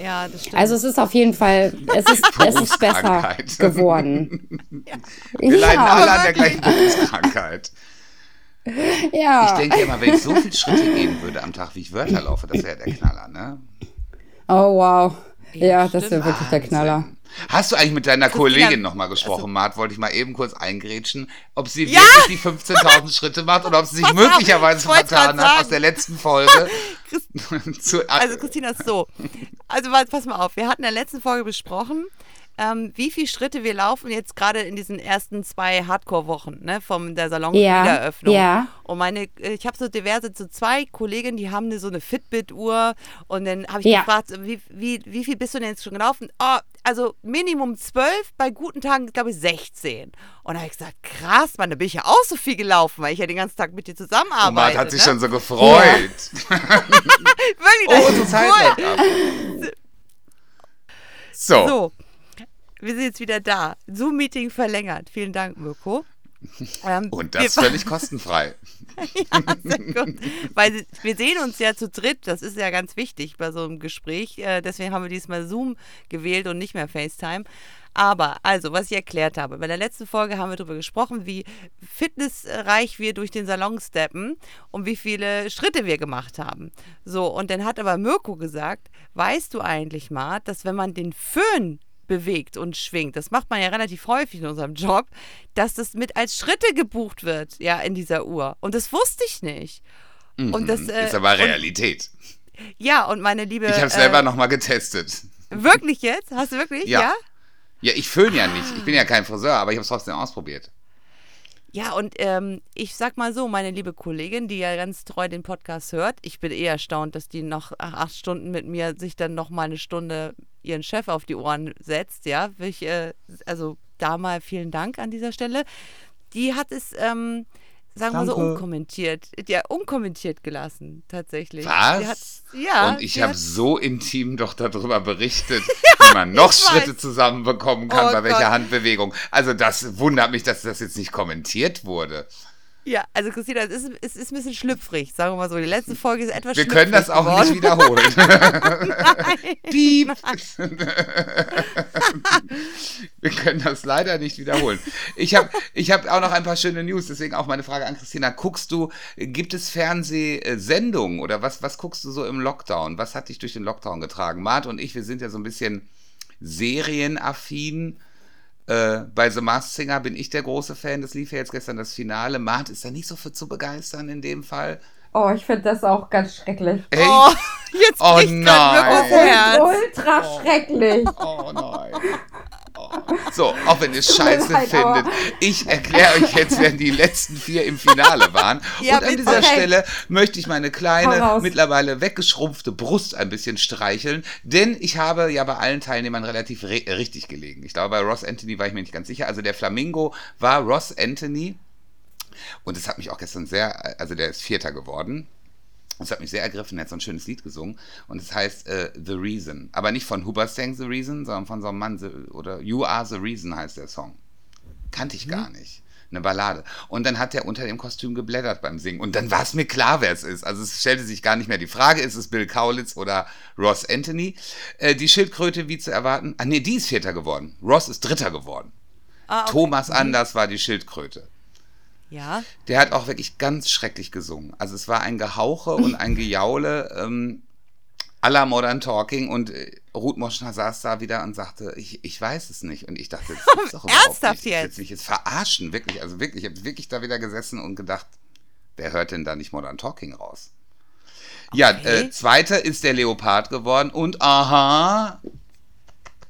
Ja, das stimmt. Also es ist auf jeden Fall, es ist, [LAUGHS] es ist besser geworden. Wir leiden Ja, alle an der gleichen Berufskrankheit. ja. Ich denke immer, wenn ich so viele Schritte gehen würde am Tag, wie ich Wörter laufe, das wäre der Knaller, ne? Oh wow. Ja, das wäre wirklich der Knaller. Wahnsinn. Hast du eigentlich mit deiner Kollegin nochmal gesprochen, also- Mart? Wollte ich mal eben kurz eingrätschen, ob sie Ja! wirklich die 15.000 Schritte macht oder ob sie sich Pass möglicherweise vertan hat aus der letzten Folge. [LAUGHS] [LAUGHS] zu, Also Christina ist so. Also pass mal auf, wir hatten in der letzten Folge besprochen, ähm, wie viele Schritte wir laufen jetzt gerade in diesen ersten zwei Hardcore-Wochen, ne, vom der Salon-Wiedereröffnung. Ja, ja. Und meine, ich habe so diverse, so zwei Kolleginnen, die haben eine, so eine Fitbit-Uhr und dann habe ich Ja. gefragt, wie, wie, wie viel bist du denn jetzt schon gelaufen? Oh, also Minimum zwölf, bei guten Tagen glaube ich 16. Und da habe ich gesagt, krass, Mann, da bin ich ja auch so viel gelaufen, weil ich ja den ganzen Tag mit dir Und zusammenarbeite. Mart hat sich ne? schon so [LAUGHS] gefreut. Wirklich, Oh, das unsere ist cool. ab. So, So, wir sind jetzt wieder da. Zoom-Meeting verlängert. Vielen Dank, Mirko. Ähm, [LAUGHS] und das [LAUGHS] völlig kostenfrei. ja, sehr gut. Weil wir sehen uns ja zu dritt, das ist ja ganz wichtig bei so einem Gespräch. Äh, deswegen haben wir diesmal Zoom gewählt und nicht mehr FaceTime. Aber, also, was ich erklärt habe, bei der letzten Folge haben wir darüber gesprochen, wie fitnessreich wir durch den Salon steppen und wie viele Schritte wir gemacht haben. So, und dann hat aber Mirko gesagt, weißt du eigentlich mal, dass wenn man den Föhn bewegt und schwingt, das macht man ja relativ häufig in unserem Job, dass das mit als Schritte gebucht wird, ja, in dieser Uhr. Und das wusste ich nicht. Und das, äh, ist aber und- Realität. Ja, und meine liebe. Ich habe es selber äh, nochmal getestet. Wirklich jetzt? Hast du wirklich? Ja. Ja. Ja, ich föhn ja nicht. Ich bin ja kein Friseur, aber ich habe es trotzdem ausprobiert. Ja, und ähm, ich sag mal so, meine liebe Kollegin, die ja ganz treu den Podcast hört, ich bin eher erstaunt, dass die noch ach, acht Stunden mit mir sich dann noch mal eine Stunde ihren Chef auf die Ohren setzt, ja. Ich, äh, also da mal vielen Dank an dieser Stelle. Die hat es, ähm, sagen wir mal so, Danke. unkommentiert, ja, unkommentiert gelassen, tatsächlich. Was? Hat, ja. Und ich habe so intim doch darüber berichtet, [LAUGHS] wie man noch Schritte weiß. zusammenbekommen kann, Oh bei welcher Gott. Handbewegung. Also das wundert mich, dass das jetzt nicht kommentiert wurde. Ja, also Christina, es ist, es ist ein bisschen schlüpfrig, sagen wir mal so. Die letzte Folge ist etwas Wir schlüpfrig können das auch geworden. nicht wiederholen. [LAUGHS] Nein. Piep. Wir können das leider nicht wiederholen. Ich habe ich hab auch noch ein paar schöne News, deswegen auch meine Frage an Christina. Guckst du, gibt es Fernsehsendungen oder was, was guckst du so im Lockdown? Was hat dich durch den Lockdown getragen? Mart und ich, wir sind ja so ein bisschen serienaffin. Äh, bei The Masked Singer bin ich der große Fan. Das lief ja jetzt gestern das Finale. Mart ist da nicht so für zu begeistern in dem Fall. Oh, ich finde das auch ganz schrecklich. Echt? Oh, jetzt Oh bricht nein. Mirkos Herz. Ultra schrecklich. Oh nein. So, auch wenn ihr mir Scheiße aber- findet. Ich erkläre euch jetzt, wer die letzten vier im Finale waren. [LAUGHS] Ja, Und an dieser Okay. Stelle möchte ich meine kleine, mittlerweile weggeschrumpfte Brust ein bisschen streicheln. Denn ich habe ja bei allen Teilnehmern relativ re richtig gelegen. Ich glaube, bei Ross Anthony war ich mir nicht ganz sicher. Also der Flamingo war Ross Anthony. Und es hat mich auch gestern sehr, also der ist Vierter geworden. Das hat mich sehr ergriffen. Er hat so ein schönes Lied gesungen. Und es heißt äh, The Reason. Aber nicht von Huberstang The Reason, sondern von so einem Mann, The- oder You Are The Reason heißt der Song. Kannte ich gar nicht. Eine Ballade. Und dann hat er unter dem Kostüm geblättert beim Singen. Und dann war es mir klar, wer es ist. Also es stellte sich gar nicht mehr die Frage, ist es Bill Kaulitz oder Ross Anthony? Äh, die Schildkröte, wie zu erwarten. Ah, nee, die ist Vierter geworden. Ross ist Dritter geworden. Ah, okay. Thomas Anders war die Schildkröte. Ja. Der hat auch wirklich ganz schrecklich gesungen. Also es war ein Gehauche und ein [LAUGHS] Gejaule ähm, à la Modern Talking und äh, Ruth Moschner saß da wieder und sagte, ich, ich weiß es nicht. Und ich dachte, das gibt's [LAUGHS] doch Ernsthaft nicht. Ich jetzt? jetzt mich jetzt verarschen, wirklich. Also wirklich, ich habe wirklich da wieder gesessen und gedacht, wer hört denn da nicht Modern Talking raus? Ja, Okay. äh, zweiter ist der Leopard geworden und aha,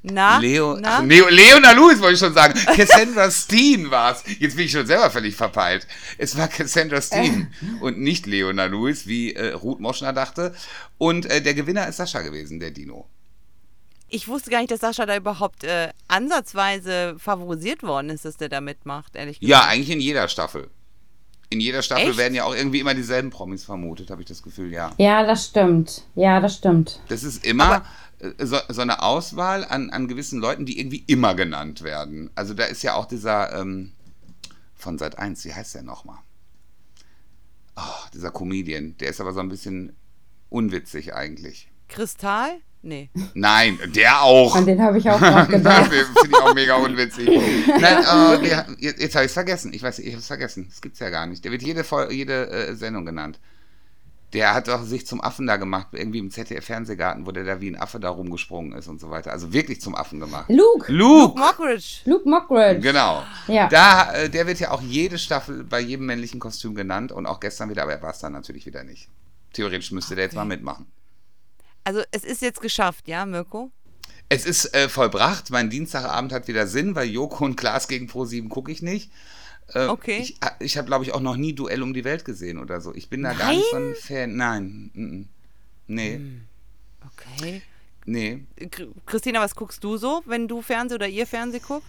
Na? Leo, Na? ach, Leo, Leona Lewis wollte ich schon sagen. [LAUGHS] Cassandra Steen war es. Jetzt bin ich schon selber völlig verpeilt. Es war Cassandra Steen und nicht Leona Lewis, wie äh, Ruth Moschner dachte. Und äh, der Gewinner ist Sascha gewesen, der Dino. Ich wusste gar nicht, dass Sascha da überhaupt äh, ansatzweise favorisiert worden ist, dass der da mitmacht, ehrlich gesagt. Ja, eigentlich in jeder Staffel. In jeder Staffel Echt? werden ja auch irgendwie immer dieselben Promis vermutet, habe ich das Gefühl, ja. Ja, das stimmt. Ja, das stimmt. Das ist immer äh, so, so eine Auswahl an, an gewissen Leuten, die irgendwie immer genannt werden. Also da ist ja auch dieser ähm, von Sat 1, wie heißt der nochmal? Oh, dieser Comedian, der ist aber so ein bisschen unwitzig eigentlich. Kristall? Nee. Nein, der auch. An den habe ich auch noch [LAUGHS] gedacht. Den Finde ich auch mega unwitzig. Nein, äh, wir, jetzt jetzt habe ich es vergessen. Ich weiß, ich habe es vergessen. Das gibt's ja gar nicht. Der wird jede, jede äh, Sendung genannt. Der hat doch sich zum Affen da gemacht, irgendwie im ZDF-Fernsehgarten, wo der da wie ein Affe da rumgesprungen ist und so weiter. Also wirklich zum Affen gemacht. Luke. Luke! Mockridge. Luke Mockridge. Genau. Ja. Da, äh, der wird ja auch jede Staffel bei jedem männlichen Kostüm genannt und auch gestern wieder, aber er war es dann natürlich wieder nicht. Theoretisch müsste der jetzt mal mitmachen. Also es ist jetzt geschafft, ja, Mirko? Es ist äh, vollbracht. Mein Dienstagabend hat wieder Sinn, weil Joko und Klaas gegen Pro7 gucke ich nicht. Äh, Okay. Ich, ich habe, glaube ich, auch noch nie Duell um die Welt gesehen oder so. Ich bin da gar nicht so ein Fan. Nein. Nee. Hm. Okay. Nee. Christina, was guckst du so, wenn du Fernseh oder ihr Fernseh guckt?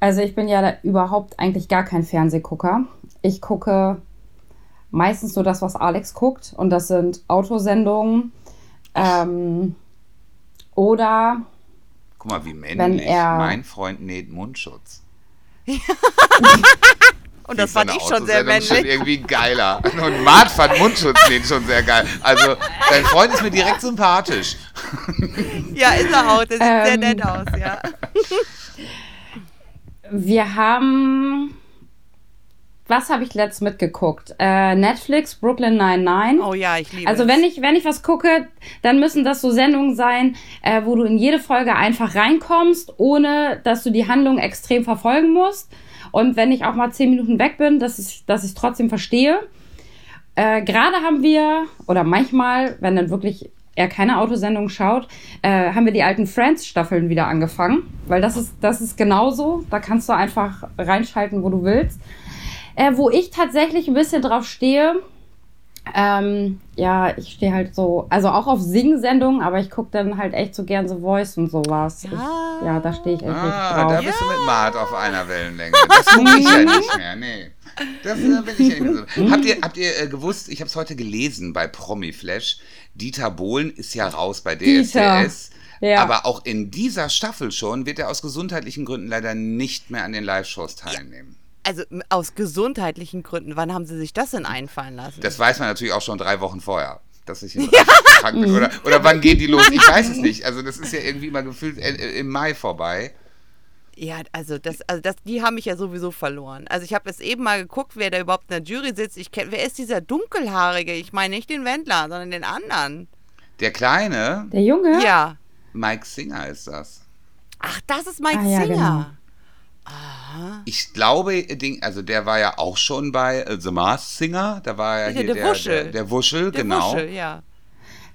Also ich bin ja da überhaupt eigentlich gar kein Fernsehgucker. Ich gucke meistens nur das, was Alex guckt. Und das sind Autosendungen. Ähm, oder Guck mal, wie männlich. er- Mein Freund näht Mundschutz. [LAUGHS] Und das fand ich schon sehr männlich. schon irgendwie geiler. [LAUGHS] Und Mart fand Mundschutz nähen schon sehr geil. Also, dein Freund ist mir direkt sympathisch. [LAUGHS] Ja, ist er auch. Der sieht sehr Ähm. nett aus, ja. wir haben. Was habe ich letzt mitgeguckt? Äh, Netflix, Brooklyn 99. Oh ja, ich liebe Also es. wenn ich, wenn ich was gucke, dann müssen das so Sendungen sein, äh, wo du in jede Folge einfach reinkommst, ohne dass du die Handlung extrem verfolgen musst. Und wenn ich auch mal zehn Minuten weg bin, dass ich dass ich trotzdem verstehe. Äh, Gerade haben wir, oder manchmal, wenn dann wirklich er keine Autosendung schaut, äh, haben wir die alten Friends-Staffeln wieder angefangen. Weil das ist, das ist genauso. Da kannst du einfach reinschalten, wo du willst. Äh, wo ich tatsächlich ein bisschen drauf stehe, ähm, ja, ich stehe halt so, also auch auf Sing-Sendungen, aber ich gucke dann halt echt so gern The Voice und sowas. Ja. Ich, ja, da stehe ich echt Ah, richtig da drauf. bist du mit Mart auf einer Wellenlänge. Das gucke ich ja nicht mehr, nee. Das äh, bin ich ja nicht mehr so. Habt ihr, habt ihr äh, gewusst, ich habe es heute gelesen bei Promi Flash, Dieter Bohlen ist ja raus bei Dieter. DSDS. Ja. Aber auch in dieser Staffel schon wird er aus gesundheitlichen Gründen leider nicht mehr an den Live-Shows teilnehmen. Also aus gesundheitlichen Gründen, wann haben sie sich das denn einfallen lassen? Das weiß man natürlich auch schon drei Wochen vorher, dass ich [LAUGHS] krank bin. Oder, oder wann gehen die los? Ich weiß es nicht. Also das ist ja irgendwie mal gefühlt äh, äh, im Mai vorbei. Ja, also das, also das, die haben mich ja sowieso verloren. Also ich habe jetzt eben mal geguckt, wer da überhaupt in der Jury sitzt. Ich kenn, wer ist dieser dunkelhaarige? Ich meine nicht den Wendler, sondern den anderen. Der Kleine, Der Junge? Ja. Mike Singer ist das. Ach, das ist Mike Ah, ja, Singer. Ich glaube, Ding, also der war ja auch schon bei äh, The Mars Singer. Da war ja Ja, hier der der, Wuschel. der, der Wuschel, Der genau. Wuschel, ja.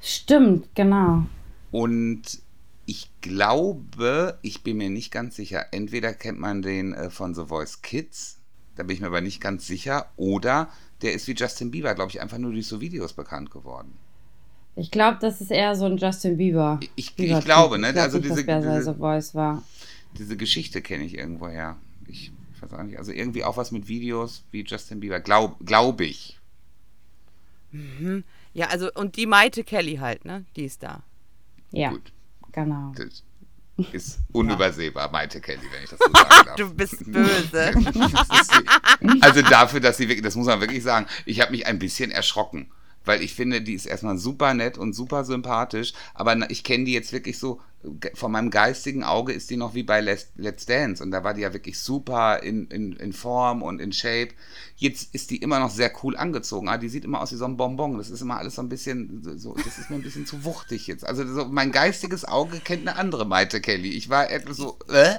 Stimmt, genau. Und ich glaube, ich bin mir nicht ganz sicher, entweder kennt man den äh, von The Voice Kids, da bin ich mir aber nicht ganz sicher, oder der ist wie Justin Bieber, glaube ich, einfach nur durch so Videos bekannt geworden. Ich glaube, das ist eher so ein Justin Bieber. Ich- ich Bieber-Typ. glaube, ne, Ich glaub also nicht, diese- dass der diese- The Voice war. Diese Geschichte kenne ich irgendwoher. Ich weiß auch nicht. Also irgendwie auch was mit Videos wie Justin Bieber, glaube glaub ich. Ja, also und die Maite Kelly halt, ne? Die ist da. Ja, Gut. genau. Das ist unübersehbar, Maite Kelly, wenn ich das so [LAUGHS] sagen darf. Du bist böse. [LAUGHS] Also dafür, dass sie wirklich, das muss man wirklich sagen, ich habe mich ein bisschen erschrocken. Weil ich finde, die ist erstmal super nett und super sympathisch, aber ich kenne die jetzt wirklich so, von meinem geistigen Auge ist die noch wie bei Let's, Dance und da war die ja wirklich super in, in, in Form und in Shape. Jetzt ist die immer noch sehr cool angezogen, aber die sieht immer aus wie so ein Bonbon. Das ist immer alles so ein bisschen, so, das ist mir ein bisschen zu wuchtig jetzt. Also so, mein geistiges Auge kennt eine andere Maite Kelly. Ich war etwas so, äh?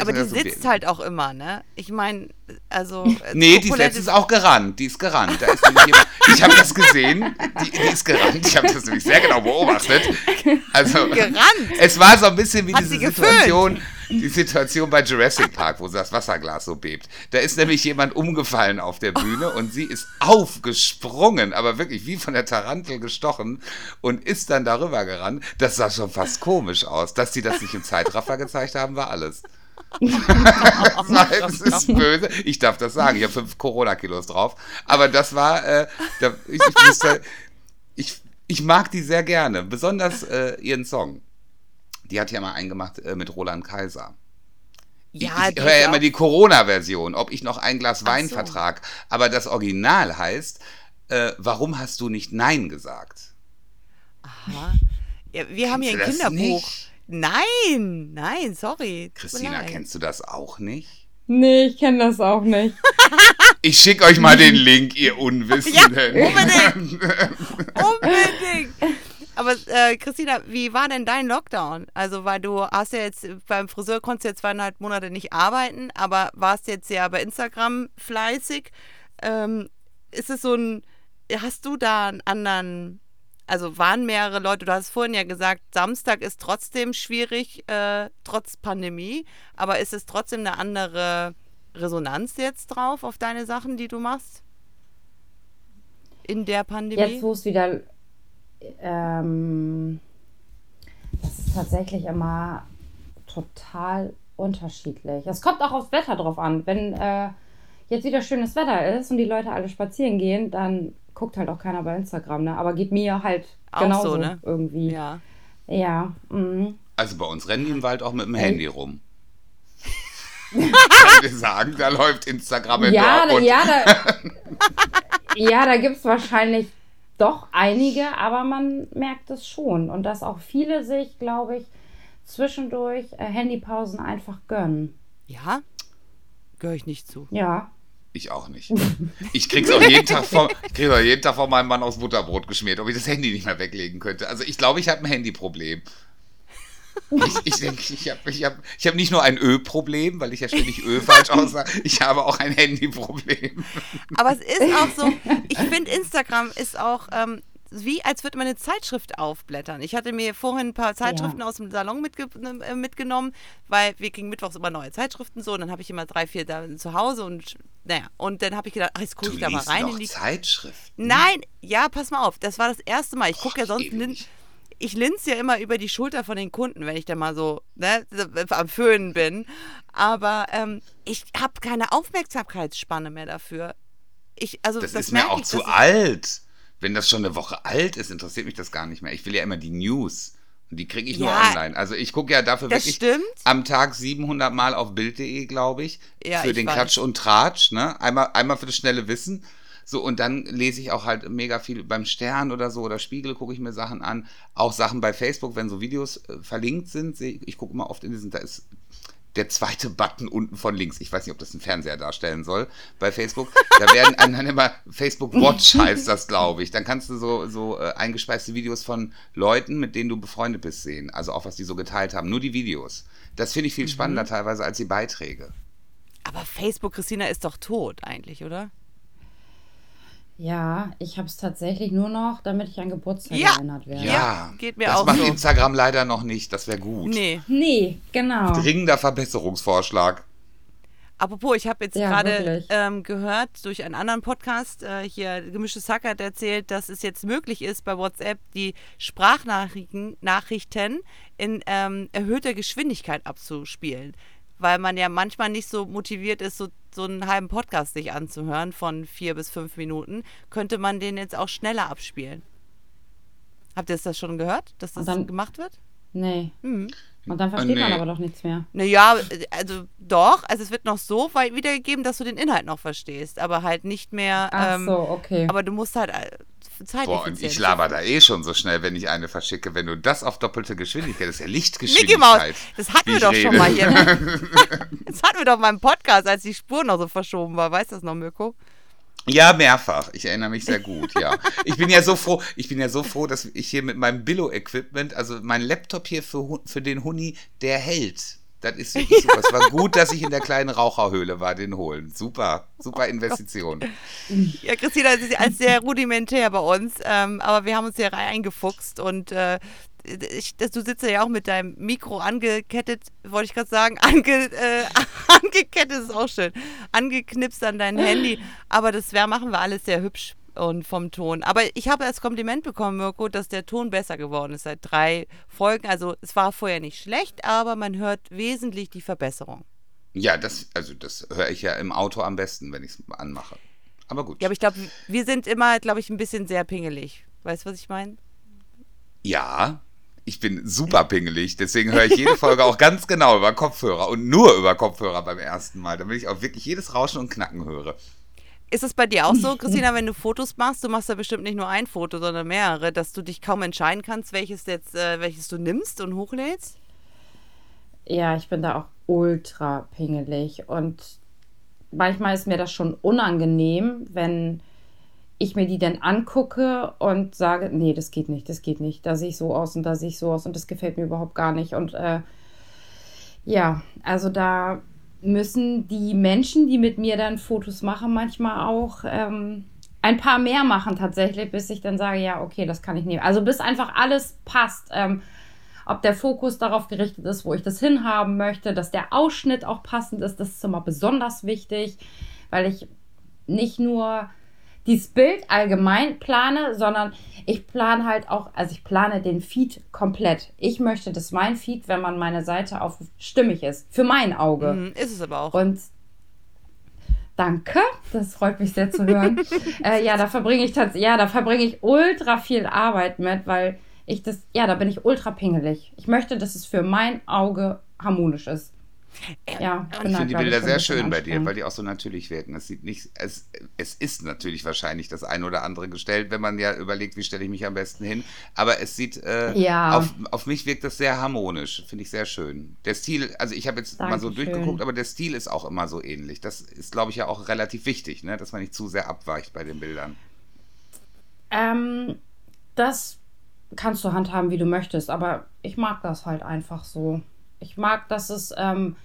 Aber ist die so- sitzt halt auch immer, ne? Ich meine, also. äh, [LAUGHS] Nee, die ist opulent letztens auch gerannt. Die ist gerannt. Da ist jemand, ich habe das gesehen. Die, die ist gerannt. Ich habe das nämlich sehr genau beobachtet. Also, [LAUGHS] Gerannt? Es war so ein bisschen wie Hat diese? Situation, die Situation bei Jurassic Park, wo das Wasserglas so bebt. Da ist nämlich jemand umgefallen auf der Bühne und sie ist aufgesprungen, aber wirklich wie von der Tarantel gestochen und ist dann darüber gerannt. Das sah schon fast komisch aus. Dass sie das nicht im Zeitraffer gezeigt haben, war alles. [LAUGHS] war, [LAUGHS] das ist böse. Ich darf das sagen. Ich habe fünf Corona-Kilos drauf. Aber das war, äh, da, ich, ich, musste, ich, ich mag die sehr gerne. Besonders äh, ihren Song. Die hat ja mal eingemacht äh, mit Roland Kaiser. Ja, ich höre ja immer die Corona-Version, ob ich noch ein Glas Wein so. vertrag. Aber das Original heißt, äh, warum hast du nicht Nein gesagt? Aha. Ja, wir haben hier ein Kennst Kinderbuch. nicht? Nein, nein, sorry. Christina, kennst du das auch nicht? Nee, ich kenne das auch nicht. [LAUGHS] Ich schicke euch mal den Link, ihr Unwissenden. Ja, unbedingt. Unbedingt. Aber äh, Christina, wie war denn dein Lockdown? Also, weil du hast ja jetzt beim Friseur konntest du ja zweieinhalb Monate nicht arbeiten, aber warst jetzt ja bei Instagram fleißig. Ähm, ist es so ein, hast du da einen anderen, also waren mehrere Leute, du hast vorhin ja gesagt, Samstag ist trotzdem schwierig, äh, trotz Pandemie, aber ist es trotzdem eine andere Resonanz jetzt drauf auf deine Sachen, die du machst? In der Pandemie? Jetzt, wo es wieder. Ähm, das ist tatsächlich immer total unterschiedlich. Es kommt auch aufs Wetter drauf an. Wenn äh, jetzt wieder schönes Wetter ist und die Leute alle spazieren gehen, dann guckt halt auch keiner bei Instagram, ne? Aber geht mir halt Auch genauso so, ne? irgendwie. ja. Ja. mhm. Also bei uns rennen die im Wald auch mit dem Handy rum. Äh. Kann ich sagen, da läuft Instagram in Ja, da, Dortmund. ja, da, [LAUGHS] ja, da gibt es wahrscheinlich doch einige, aber man merkt es schon. Und dass auch viele sich, glaube ich, zwischendurch äh, Handypausen einfach gönnen. Ja? Gehöre ich nicht zu. Ja. Ich auch nicht. Ich krieg's auch jeden Tag von, ich krieg's auch jeden Tag von meinem Mann aufs Butterbrot geschmiert, ob ich das Handy nicht mehr weglegen könnte. Also ich glaube, ich habe ein Handyproblem. Ich, ich denke, ich habe ich hab, ich hab nicht nur ein Ö-Problem, weil ich ja ständig Ö falsch [LAUGHS] aussage, ich habe auch ein Handyproblem. Aber es ist auch so, ich finde Instagram ist auch ähm, wie, als würde man eine Zeitschrift aufblättern. Ich hatte mir vorhin ein paar Zeitschriften Ja. aus dem Salon mitge äh, mitgenommen, weil wir kriegen mittwochs immer neue Zeitschriften so und dann habe ich immer drei, vier da zu Hause und naja, und dann habe ich gedacht, ach, jetzt gucke ich da mal rein noch in die Zeitschriften. Nein, ja, pass mal auf. Das war das erste Mal. Ich gucke ja sonst. Ich linse ja immer über die Schulter von den Kunden, wenn ich da mal so ne, am Föhnen bin. Aber ähm, ich habe keine Aufmerksamkeitsspanne mehr dafür. Ich, also, Das, das, ist mir auch ich, zu alt. Wenn das schon eine Woche alt ist, interessiert mich das gar nicht mehr. Ich will ja immer die News. Und die kriege ich nur Ja, online. Also ich gucke ja dafür wirklich stimmt. am Tag 700 Mal auf Bild.de, glaube ich, Ja, für ich den weiß. Klatsch und Tratsch. Ne? Einmal, einmal für das schnelle Wissen. So, und dann lese ich auch halt mega viel beim Stern oder so oder Spiegel gucke ich mir Sachen an. Auch Sachen bei Facebook, wenn so Videos äh, verlinkt sind. Ich, ich gucke immer oft in diesen, da ist der zweite Button unten von links. Ich weiß nicht, ob das ein Fernseher darstellen soll bei Facebook. Da werden einem dann immer Facebook Watch [LAUGHS] heißt das, glaube ich. Dann kannst du so, so äh, eingespeiste Videos von Leuten, mit denen du befreundet bist, sehen. Also auch was die so geteilt haben. Nur die Videos. Das finde ich viel spannender teilweise als die Beiträge. Aber Facebook, Christina, ist doch tot eigentlich, oder? Ja, ich habe es tatsächlich nur noch, damit ich an Geburtstag Ja. erinnert werde. Ja, geht mir das auch macht so. Instagram leider noch nicht. Das wäre gut. Nee. Nee, genau. Dringender Verbesserungsvorschlag. Apropos, ich habe jetzt Ja, gerade ähm, gehört durch einen anderen Podcast, äh, hier Gemischtes Hack hat erzählt, dass es jetzt möglich ist, bei WhatsApp die Sprachnachrichten Nachrichten in ähm, erhöhter Geschwindigkeit abzuspielen. Weil man ja manchmal nicht so motiviert ist, so, so einen halben Podcast sich anzuhören von vier bis fünf Minuten, könnte man den jetzt auch schneller abspielen. Habt ihr das schon gehört, dass das dann- gemacht wird? Nee. Mhm. Und dann versteht man nee. aber doch nichts mehr. Naja, also doch, also es wird noch so weit wiedergegeben, dass du den Inhalt noch verstehst, aber halt nicht mehr. Ach ähm, so, okay. Aber du musst halt äh. Boah, und ich laber da eh schon so schnell, wenn ich eine verschicke. Wenn du das auf doppelte Geschwindigkeit, das ist ja Mickey Lichtgeschwindigkeit. Maus, das hatten wir doch schon rede. mal hier. Ne? [LAUGHS] Das hatten wir doch mal im Podcast, als die Spur noch so verschoben war. Weißt du das noch, Mirko? Ja, mehrfach. Ich erinnere mich sehr gut, ja. Ich bin ja so froh, ich bin ja so froh, dass ich hier mit meinem Billo-Equipment, also mein Laptop hier für, für den Huni, der hält. Das ist wirklich super. Es war gut, dass ich in der kleinen Raucherhöhle war, den holen. Super, super Investition. Ja, Christina, das ist als sehr rudimentär bei uns, ähm, aber wir haben uns hier reingefuchst und äh, ich, das, du sitzt ja auch mit deinem Mikro angekettet, wollte ich gerade sagen, ange, äh, [LAUGHS] angekettet ist auch schön, angeknipst an dein Handy, aber das wär, machen wir alles sehr hübsch und vom Ton. Aber ich habe als Kompliment bekommen, Mirko, dass der Ton besser geworden ist seit drei Folgen. Also es war vorher nicht schlecht, aber man hört wesentlich die Verbesserung. Ja, das, also das höre ich ja im Auto am besten, wenn ich es anmache. Aber gut. Ja, aber ich glaube, wir sind immer, glaube ich, ein bisschen sehr pingelig. Weißt du, was ich meine? Ja, ich bin super pingelig, deswegen höre ich jede Folge auch ganz genau über Kopfhörer und nur über Kopfhörer beim ersten Mal, damit ich auch wirklich jedes Rauschen und Knacken höre. Ist es bei dir auch so, [LAUGHS] Christina, wenn du Fotos machst, du machst ja bestimmt nicht nur ein Foto, sondern mehrere, dass du dich kaum entscheiden kannst, welches jetzt, äh, welches du nimmst und hochlädst? Ja, ich bin da auch ultra pingelig und manchmal ist mir das schon unangenehm, wenn ich mir die dann angucke und sage, nee, das geht nicht, das geht nicht, da sehe ich so aus und da sehe ich so aus und das gefällt mir überhaupt gar nicht. Und äh, ja, also da müssen die Menschen, die mit mir dann Fotos machen, manchmal auch ähm, ein paar mehr machen tatsächlich, bis ich dann sage, ja, okay, das kann ich nehmen. Also bis einfach alles passt. Ähm, ob der Fokus darauf gerichtet ist, wo ich das hinhaben möchte, dass der Ausschnitt auch passend ist, das ist immer besonders wichtig, weil ich nicht nur dieses Bild allgemein plane, sondern ich plane halt auch, also ich plane den Feed komplett. Ich möchte, dass mein Feed, wenn man meine Seite auf stimmig ist, für mein Auge. Mhm, ist es aber auch. Und danke, das freut mich sehr zu hören. [LAUGHS] äh, ja, da verbringe ich tatsächlich, ja, da verbringe ich ultra viel Arbeit mit, weil ich das, ja, da bin ich ultra pingelig. Ich möchte, dass es für mein Auge harmonisch ist. Ja, ich finde die Bilder sehr schön bei dir, weil die auch so natürlich wirken. Es sieht nicht, es, es ist natürlich wahrscheinlich das eine oder andere gestellt, wenn man ja überlegt, wie stelle ich mich am besten hin. Aber es sieht, äh, ja. auf, auf mich wirkt das sehr harmonisch. Finde ich sehr schön. Der Stil, also ich habe jetzt Dankeschön. mal so durchgeguckt, aber der Stil ist auch immer so ähnlich. Das ist, glaube ich, ja auch relativ wichtig, ne? dass man nicht zu sehr abweicht bei den Bildern. Ähm, das kannst du handhaben, wie du möchtest, aber ich mag das halt einfach so. Ich mag, dass es ähm,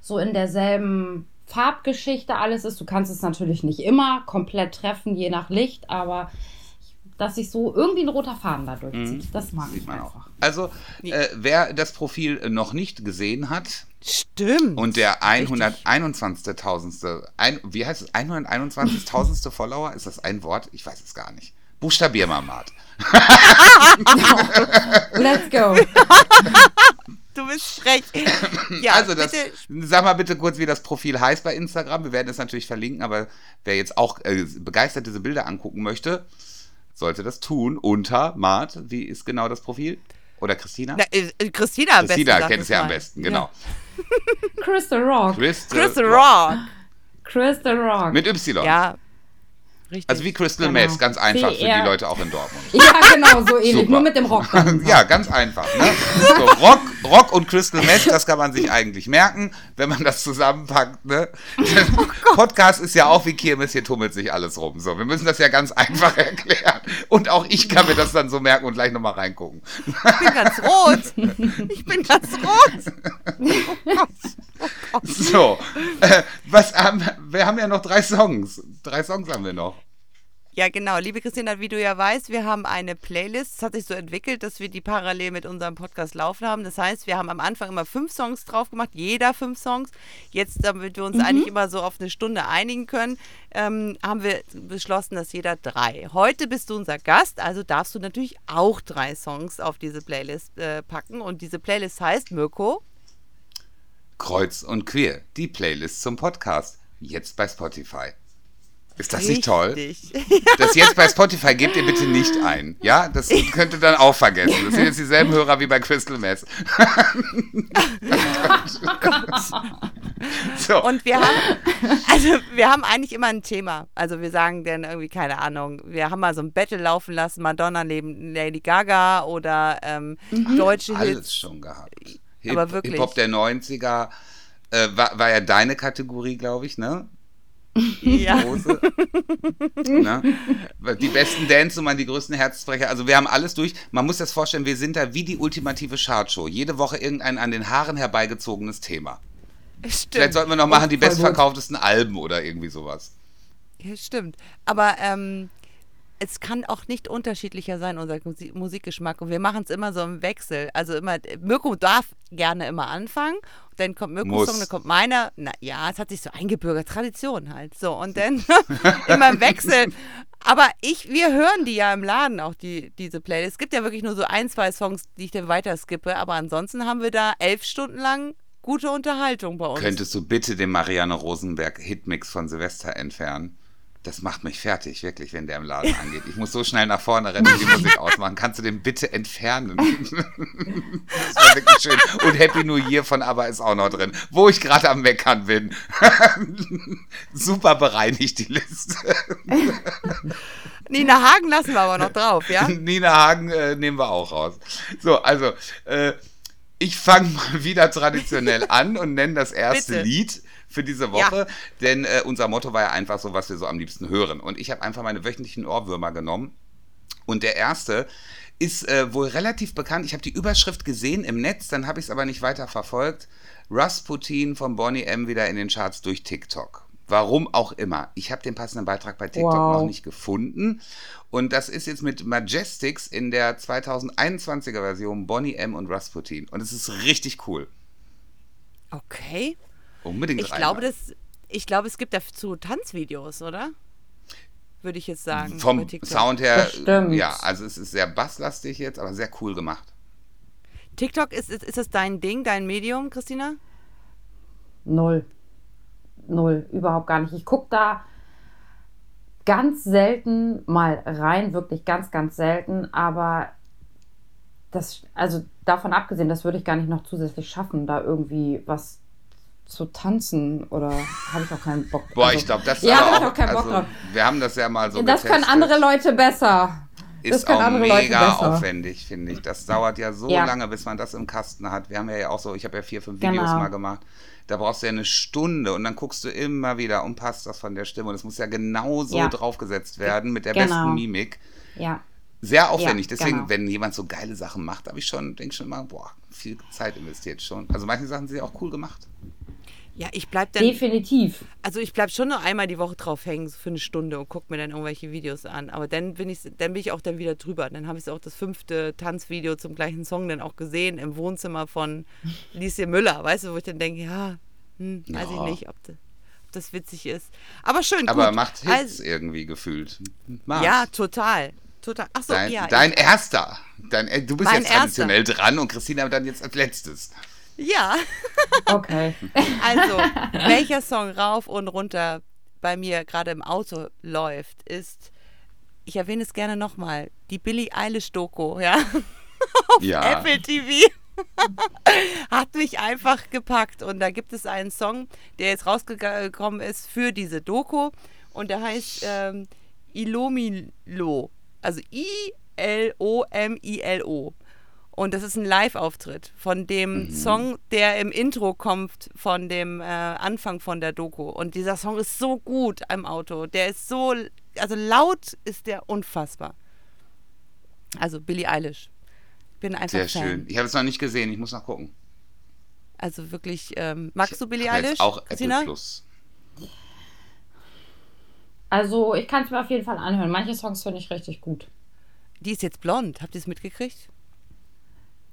so in derselben Farbgeschichte alles ist. Du kannst es natürlich nicht immer komplett treffen, je nach Licht, aber dass sich so irgendwie ein roter Faden da durchzieht. Mhm. Das mag Sieht ich einfach. Auch. Also, äh, wer das Profil noch nicht gesehen hat, Stimmt. Und der 121.000. Ein, wie heißt es? 121.000. Follower? Ist das ein Wort? Ich weiß es gar nicht. Buchstabier mal, Mart. [LAUGHS] Let's go. [LAUGHS] Du bist frech. [COUGHS] Ja, also das, sag mal bitte kurz, wie das Profil heißt bei Instagram. Wir werden es natürlich verlinken, aber wer jetzt auch äh, begeistert diese Bilder angucken möchte, sollte das tun unter Mart. Wie ist genau das Profil? Oder Christina? Na, äh, Christina am Christina besten. kennt es ja am besten, genau. Ja. Crystal Rock. Crystal, Crystal Rock. Crystal Rock. Mit Y. Ja, Richtig. Also wie Crystal genau. Meth, ganz einfach für die Leute auch in Dortmund. [LAUGHS] Ja, genau, so [LAUGHS] ähnlich, Super. nur mit dem Rock. [LAUGHS] ja, ganz einfach. Ne? So, Rock, Rock und Crystal Meth, das kann man sich eigentlich merken, wenn man das zusammenpackt. Ne? Oh Podcast ist ja auch wie Kirmes, hier tummelt sich alles rum. So, wir müssen das ja ganz einfach erklären. Und auch ich kann mir das dann so merken und gleich nochmal reingucken. Ich bin ganz rot. Ich bin ganz rot. Oh Gott. Oh so, äh, was haben, wir haben ja noch drei Songs. Drei Songs haben wir noch. Ja, genau. Liebe Christina, wie du ja weißt, wir haben eine Playlist. Es hat sich so entwickelt, dass wir die parallel mit unserem Podcast laufen haben. Das heißt, wir haben am Anfang immer fünf Songs drauf gemacht, jeder fünf Songs. Jetzt, damit wir uns mhm. eigentlich immer so auf eine Stunde einigen können, ähm, haben wir beschlossen, dass jeder drei. Heute bist du unser Gast, also darfst du natürlich auch drei Songs auf diese Playlist äh, packen. Und diese Playlist heißt Mirko. Kreuz und Queer, die Playlist zum Podcast. Jetzt bei Spotify. Ist das Richtig. nicht toll? [LAUGHS] Das jetzt bei Spotify gebt ihr bitte nicht ein. Ja, das könnt ihr dann auch vergessen. Das sind jetzt dieselben Hörer wie bei Crystal Mess. [LAUGHS] so. Und wir haben, also wir haben eigentlich immer ein Thema. Also wir sagen dann irgendwie, keine Ahnung, wir haben mal so ein Battle laufen lassen, Madonna neben Lady Gaga oder ähm, mhm. deutsche Hits. Alles schon gehabt. Hip, Aber wirklich. Hip-Hop der 90er äh, war, war ja deine Kategorie, glaube ich, ne? Ja. Große. [LAUGHS] Na? Die besten Dance-Nummern, die größten Herzsprecher. Also wir haben alles durch. Man muss das vorstellen, wir sind da wie die ultimative Chartshow. Jede Woche irgendein an den Haaren herbeigezogenes Thema. Stimmt. Vielleicht sollten wir noch machen, die bestverkauftesten Alben oder irgendwie sowas. Ja, stimmt. Aber ähm, es kann auch nicht unterschiedlicher sein, unser Musikgeschmack. Und wir machen es immer so im Wechsel. Also immer, Mirko darf gerne immer anfangen. Dann kommt Mirkos Song, dann kommt meiner. Na ja, es hat sich so eingebürgert. Tradition halt. So, und dann [LAUGHS] immer im Wechsel. Aber ich, wir hören die ja im Laden auch, die, diese Playlist. Es gibt ja wirklich nur so ein, zwei Songs, die ich dann weiter skippe. Aber ansonsten haben wir da elf Stunden lang gute Unterhaltung bei uns. Könntest du bitte den Marianne Rosenberg Hitmix von Silvester entfernen? Das macht mich fertig, wirklich, wenn der im Laden angeht. Ich muss so schnell nach vorne rennen und die Musik [LAUGHS] ausmachen. Kannst du den bitte entfernen? [LAUGHS] das war wirklich schön. Und Happy New Year von ABBA ist auch noch drin, wo ich gerade am Meckern bin. [LAUGHS] Super bereinigt die Liste. Nina Hagen lassen wir aber noch drauf, ja? Nina Hagen äh, nehmen wir auch raus. So, also, äh, ich fange mal wieder traditionell an und nenne das erste Bitte. Lied für diese Woche, denn äh, unser Motto war ja einfach so, was wir so am liebsten hören. Und ich habe einfach meine wöchentlichen Ohrwürmer genommen. Und der erste ist äh, wohl relativ bekannt. Ich habe die Überschrift gesehen im Netz, dann habe ich es aber nicht weiter verfolgt. Rasputin von Bonnie M wieder in den Charts durch TikTok. Warum auch immer. Ich habe den passenden Beitrag bei TikTok Wow. noch nicht gefunden. Und das ist jetzt mit Majestics in der 2021er Version Bonnie M und Rasputin. Und es ist richtig cool. Okay. Unbedingt Ich glaube, das, ich glaube, es gibt dazu Tanzvideos, oder? Würde ich jetzt sagen. Vom. Sound her, Bestimmt. ja, also es ist sehr basslastig jetzt, aber sehr cool gemacht. TikTok, ist, ist, ist das dein Ding, dein Medium, Christina? Null. Null. Überhaupt gar nicht. Ich gucke da ganz selten mal rein, wirklich ganz, ganz selten, aber das, also davon abgesehen, das würde ich gar nicht noch zusätzlich schaffen, da irgendwie was zu tanzen oder habe ich auch keinen Bock. Boah, also, ich glaube, das ist Ja, aber auch, auch keinen Bock also, drauf. wir haben das ja mal so das können getestet. andere Leute besser. das ist können auch andere Leute mega aufwendig, finde ich. Das dauert ja so Ja. lange, bis man das im Kasten hat. Wir haben ja auch so, ich habe ja vier, fünf Genau. Videos mal gemacht. Da brauchst du ja eine Stunde und dann guckst du immer wieder und passt das von der Stimme. Und es muss ja genau so Ja. draufgesetzt werden mit der Genau. besten Mimik. Ja. Sehr aufwendig. Ja, Deswegen, genau. wenn jemand so geile Sachen macht, habe ich schon, denke schon mal, boah, viel Zeit investiert schon. Also manche Sachen sind ja auch cool gemacht. Ja, ich bleib dann, Definitiv. also ich bleib schon nur einmal die Woche drauf hängen, so für eine Stunde und guck mir dann irgendwelche Videos an. Aber dann bin ich, dann bin ich auch dann wieder drüber. Dann habe ich auch das fünfte Tanzvideo zum gleichen Song dann auch gesehen im Wohnzimmer von Lieschen Müller, weißt du, wo ich dann denke, ja, hm, weiß Ja. ich nicht, ob das, ob das witzig ist. Aber schön, Aber gut. macht Hits Also, irgendwie gefühlt. Mach. ja, total. Total. Ach so, Dein, ja. dein erster. Dein, äh, du bist jetzt traditionell dran und Christina dann jetzt als letztes. Ja. Okay. [LAUGHS] Also, welcher Song rauf und runter bei mir gerade im Auto läuft, ist, ich erwähne es gerne nochmal, die Billie Eilish-Doku, ja, [LAUGHS] Ja. Apple TV. [LAUGHS] Hat mich einfach gepackt. Und da gibt es einen Song, der jetzt rausgekommen ist für diese Doku. Und der heißt ähm, Ilomilo. Also I-L-O-M-I-L-O. Und das ist ein Live-Auftritt von dem Song, der im Intro kommt von dem äh, Anfang von der Doku. Und dieser Song ist so gut im Auto. Der ist so, also laut ist der unfassbar. Also Billie Eilish. Bin einfach Sehr Fan. schön. Ich habe es noch nicht gesehen, ich muss noch gucken. Also wirklich, ähm, magst du Billie Eilish? auch Christina? Apple Plus. Also, ich kann es mir auf jeden Fall anhören. Manche Songs finde ich richtig gut. Die ist jetzt blond. Habt ihr es mitgekriegt?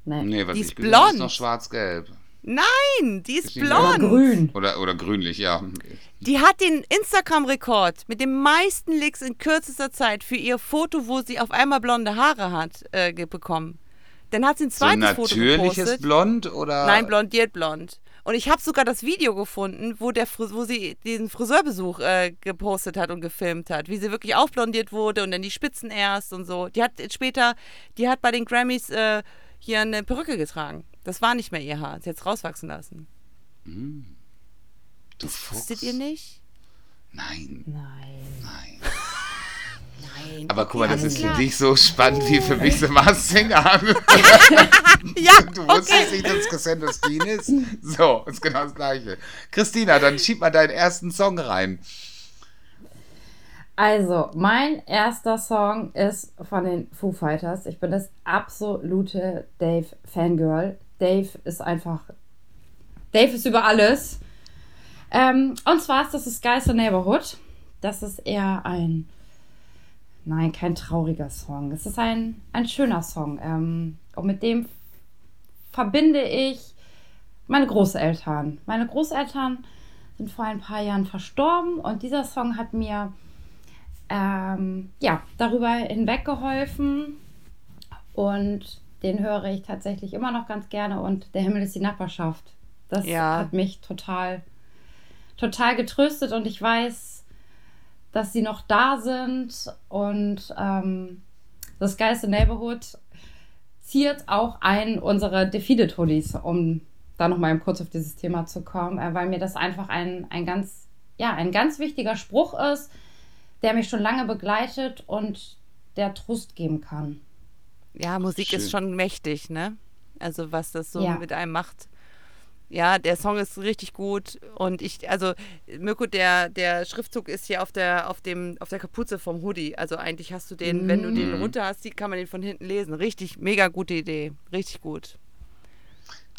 Nee. Nee, was Die ich ist gesehen habe, ist blond. noch schwarz-gelb. Nein, die ist Ist die Oder blond. grün. Oder, oder grünlich, ja. Die hat den Instagram-Rekord mit den meisten Licks in kürzester Zeit für ihr Foto, wo sie auf einmal blonde Haare hat, äh, bekommen. Dann hat sie ein So zweites Foto natürliches gepostet. Blond oder? Nein, blondiert blond. Und ich habe sogar das Video gefunden, wo, der Fris wo sie diesen Friseurbesuch äh, gepostet hat und gefilmt hat, wie sie wirklich aufblondiert wurde und dann die Spitzen erst und so. Die hat später, die hat bei den Grammys äh, hier eine Perücke getragen. Das war nicht mehr ihr Haar. Sie hat es rauswachsen lassen. Du Fuchs. Wusstet ihr nicht? Nein, Nein. nein. Nein. Aber guck mal, das ist klar. für dich so spannend wie für mich The Masked Singer. Ja, Du wusstest okay. nicht, dass Cassandra Steen ist? So, ist genau das Gleiche. Christina, dann schieb mal deinen ersten Song rein. Also, mein erster Song ist von den Foo Fighters. Ich bin das absolute Dave-Fangirl. Dave ist einfach. Dave ist über alles. Ähm, und zwar ist das Guys the Neighborhood. Das ist eher ein. Nein, kein trauriger Song. Es ist ein, ein schöner Song. Ähm, und mit dem verbinde ich meine Großeltern. Meine Großeltern sind vor ein paar Jahren verstorben und dieser Song hat mir ähm, ja, darüber hinweggeholfen und den höre ich tatsächlich immer noch ganz gerne und der Himmel ist die Nachbarschaft Das Ja. hat mich total, total getröstet und ich weiß, dass sie noch da sind und ähm, das geilste Neighborhood ziert auch einen unserer Defeated Hoodies, um da nochmal kurz auf dieses Thema zu kommen, äh, weil mir das einfach ein, ein ganz, ja, ein ganz wichtiger Spruch ist, der mich schon lange begleitet und der Trost geben kann. Ja, Musik Schön. ist schon mächtig, ne? Also was das so Ja. mit einem macht. Ja, der Song ist richtig gut und ich, also Mirko, der, der Schriftzug ist hier auf der, auf dem, auf der Kapuze vom Hoodie. Also eigentlich hast du den, wenn du den Mhm. runter hast, die- kann man den von hinten lesen. Richtig, mega gute Idee. Richtig gut.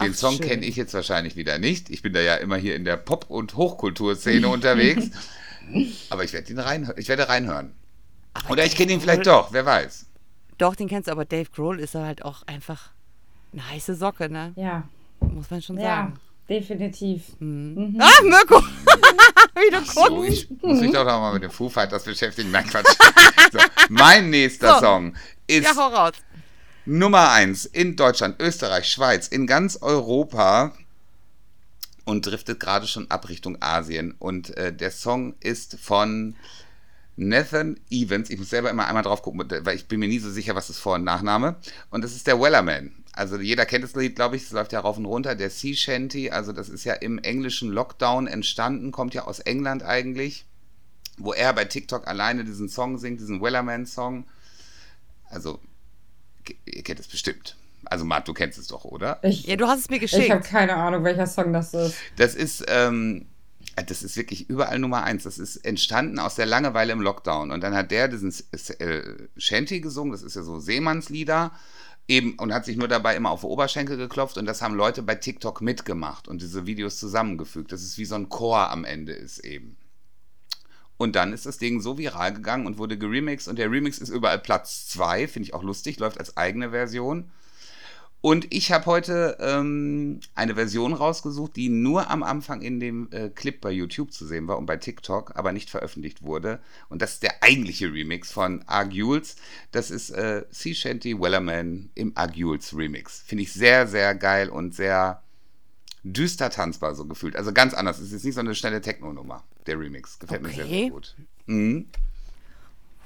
Den Ach, Song kenne ich jetzt wahrscheinlich wieder nicht. Ich bin da ja immer hier in der Pop- und Hochkulturszene [LAUGHS] unterwegs. Aber ich werde ihn rein, ich werde reinhören. Oder ich kenne ihn vielleicht doch, wer weiß. Doch, den kennst du, aber Dave Grohl ist halt auch einfach eine heiße Socke, ne? Ja, Muss man schon ja, sagen. definitiv. Ah, Mirko! [LAUGHS] Wie du So, guckst. ich muss mich doch noch mal mit den Foo Fighters beschäftigen. Nein, Quatsch. [LAUGHS] So, mein nächster So. Song ist Ja, hau raus. Nummer eins in Deutschland, Österreich, Schweiz, in ganz Europa und driftet gerade schon ab Richtung Asien. Und äh, der Song ist von Nathan Evans. Ich muss selber immer einmal drauf gucken, weil ich bin mir nie so sicher, was ist Vor- und Nachname. Und das ist der Wellerman. Also jeder kennt das Lied, glaube ich, es läuft ja rauf und runter. Der Sea Shanty, also das ist ja im englischen Lockdown entstanden, kommt ja aus England eigentlich, wo er bei TikTok alleine diesen Song singt, diesen Wellerman-Song. Also ihr kennt es bestimmt. Also Mart, du kennst es doch, oder? Ich, Ja, du hast es mir ich habe geschickt. keine Ahnung, welcher Song das ist. Das ist, ähm, das ist wirklich überall Nummer eins. Das ist entstanden aus der Langeweile im Lockdown. Und dann hat der diesen äh, Shanty gesungen, das ist ja so Seemannslieder, eben und hat sich nur dabei immer auf die Oberschenkel geklopft und das haben Leute bei TikTok mitgemacht und diese Videos zusammengefügt. Das ist wie so ein Chor am Ende ist eben. Und dann ist das Ding so viral gegangen und wurde geremixed und der Remix ist überall Platz 2, finde ich auch lustig, läuft als eigene Version. Und ich habe heute ähm, eine Version rausgesucht, die nur am Anfang in dem äh, Clip bei YouTube zu sehen war und bei TikTok, aber nicht veröffentlicht wurde. Und das ist der eigentliche Remix von Argules. Das ist äh, Sea Shanty Wellerman im Argules Remix. Finde ich sehr, sehr geil und sehr düster tanzbar so gefühlt. Also ganz anders. Es ist nicht so eine schnelle Techno-Nummer, der Remix. Gefällt mir sehr, Okay. sehr gut. Mhm.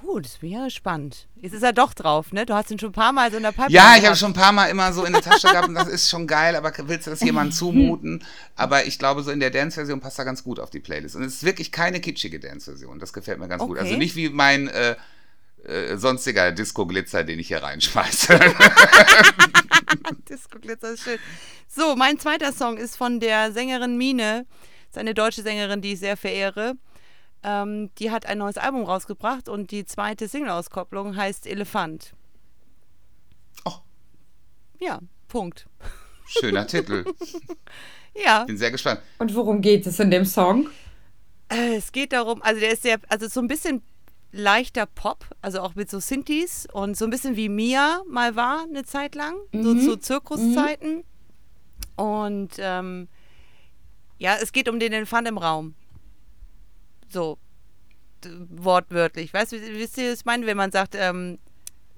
Uh, das bin ja gespannt. Jetzt ist er doch drauf, ne? Du hast ihn schon ein paar Mal so in der Pipeline Ja, ich habe schon ein paar Mal immer so in der Tasche gehabt und das ist schon geil, aber willst du das jemandem [LAUGHS] zumuten? Aber ich glaube, so in der Dance-Version passt er ganz gut auf die Playlist. Und es ist wirklich keine kitschige Dance-Version. Das gefällt mir ganz gut. Also Okay. nicht wie mein äh, äh, sonstiger Disco-Glitzer, den ich hier reinschmeiße. [LAUGHS] Disco Glitzer ist schön. So, mein zweiter Song ist von der Sängerin Mine. Das ist eine deutsche Sängerin, die ich sehr verehre. Ähm, die hat ein neues Album rausgebracht und die zweite Single-Auskopplung heißt Elefant. Oh. Ja, Punkt. Schöner Titel. [LAUGHS] Ja, Bin sehr gespannt. Und worum geht es in dem Song? äh, es geht darum, also der ist sehr, also so ein bisschen leichter Pop, also auch mit so Synthes und so ein bisschen wie Mia mal war eine Zeit lang, so zu Zirkuszeiten. Und ähm, ja, es geht um den Elefant im Raum. So, wortwörtlich. Weißt du, wisst ihr, was ich meine, wenn man sagt, ähm,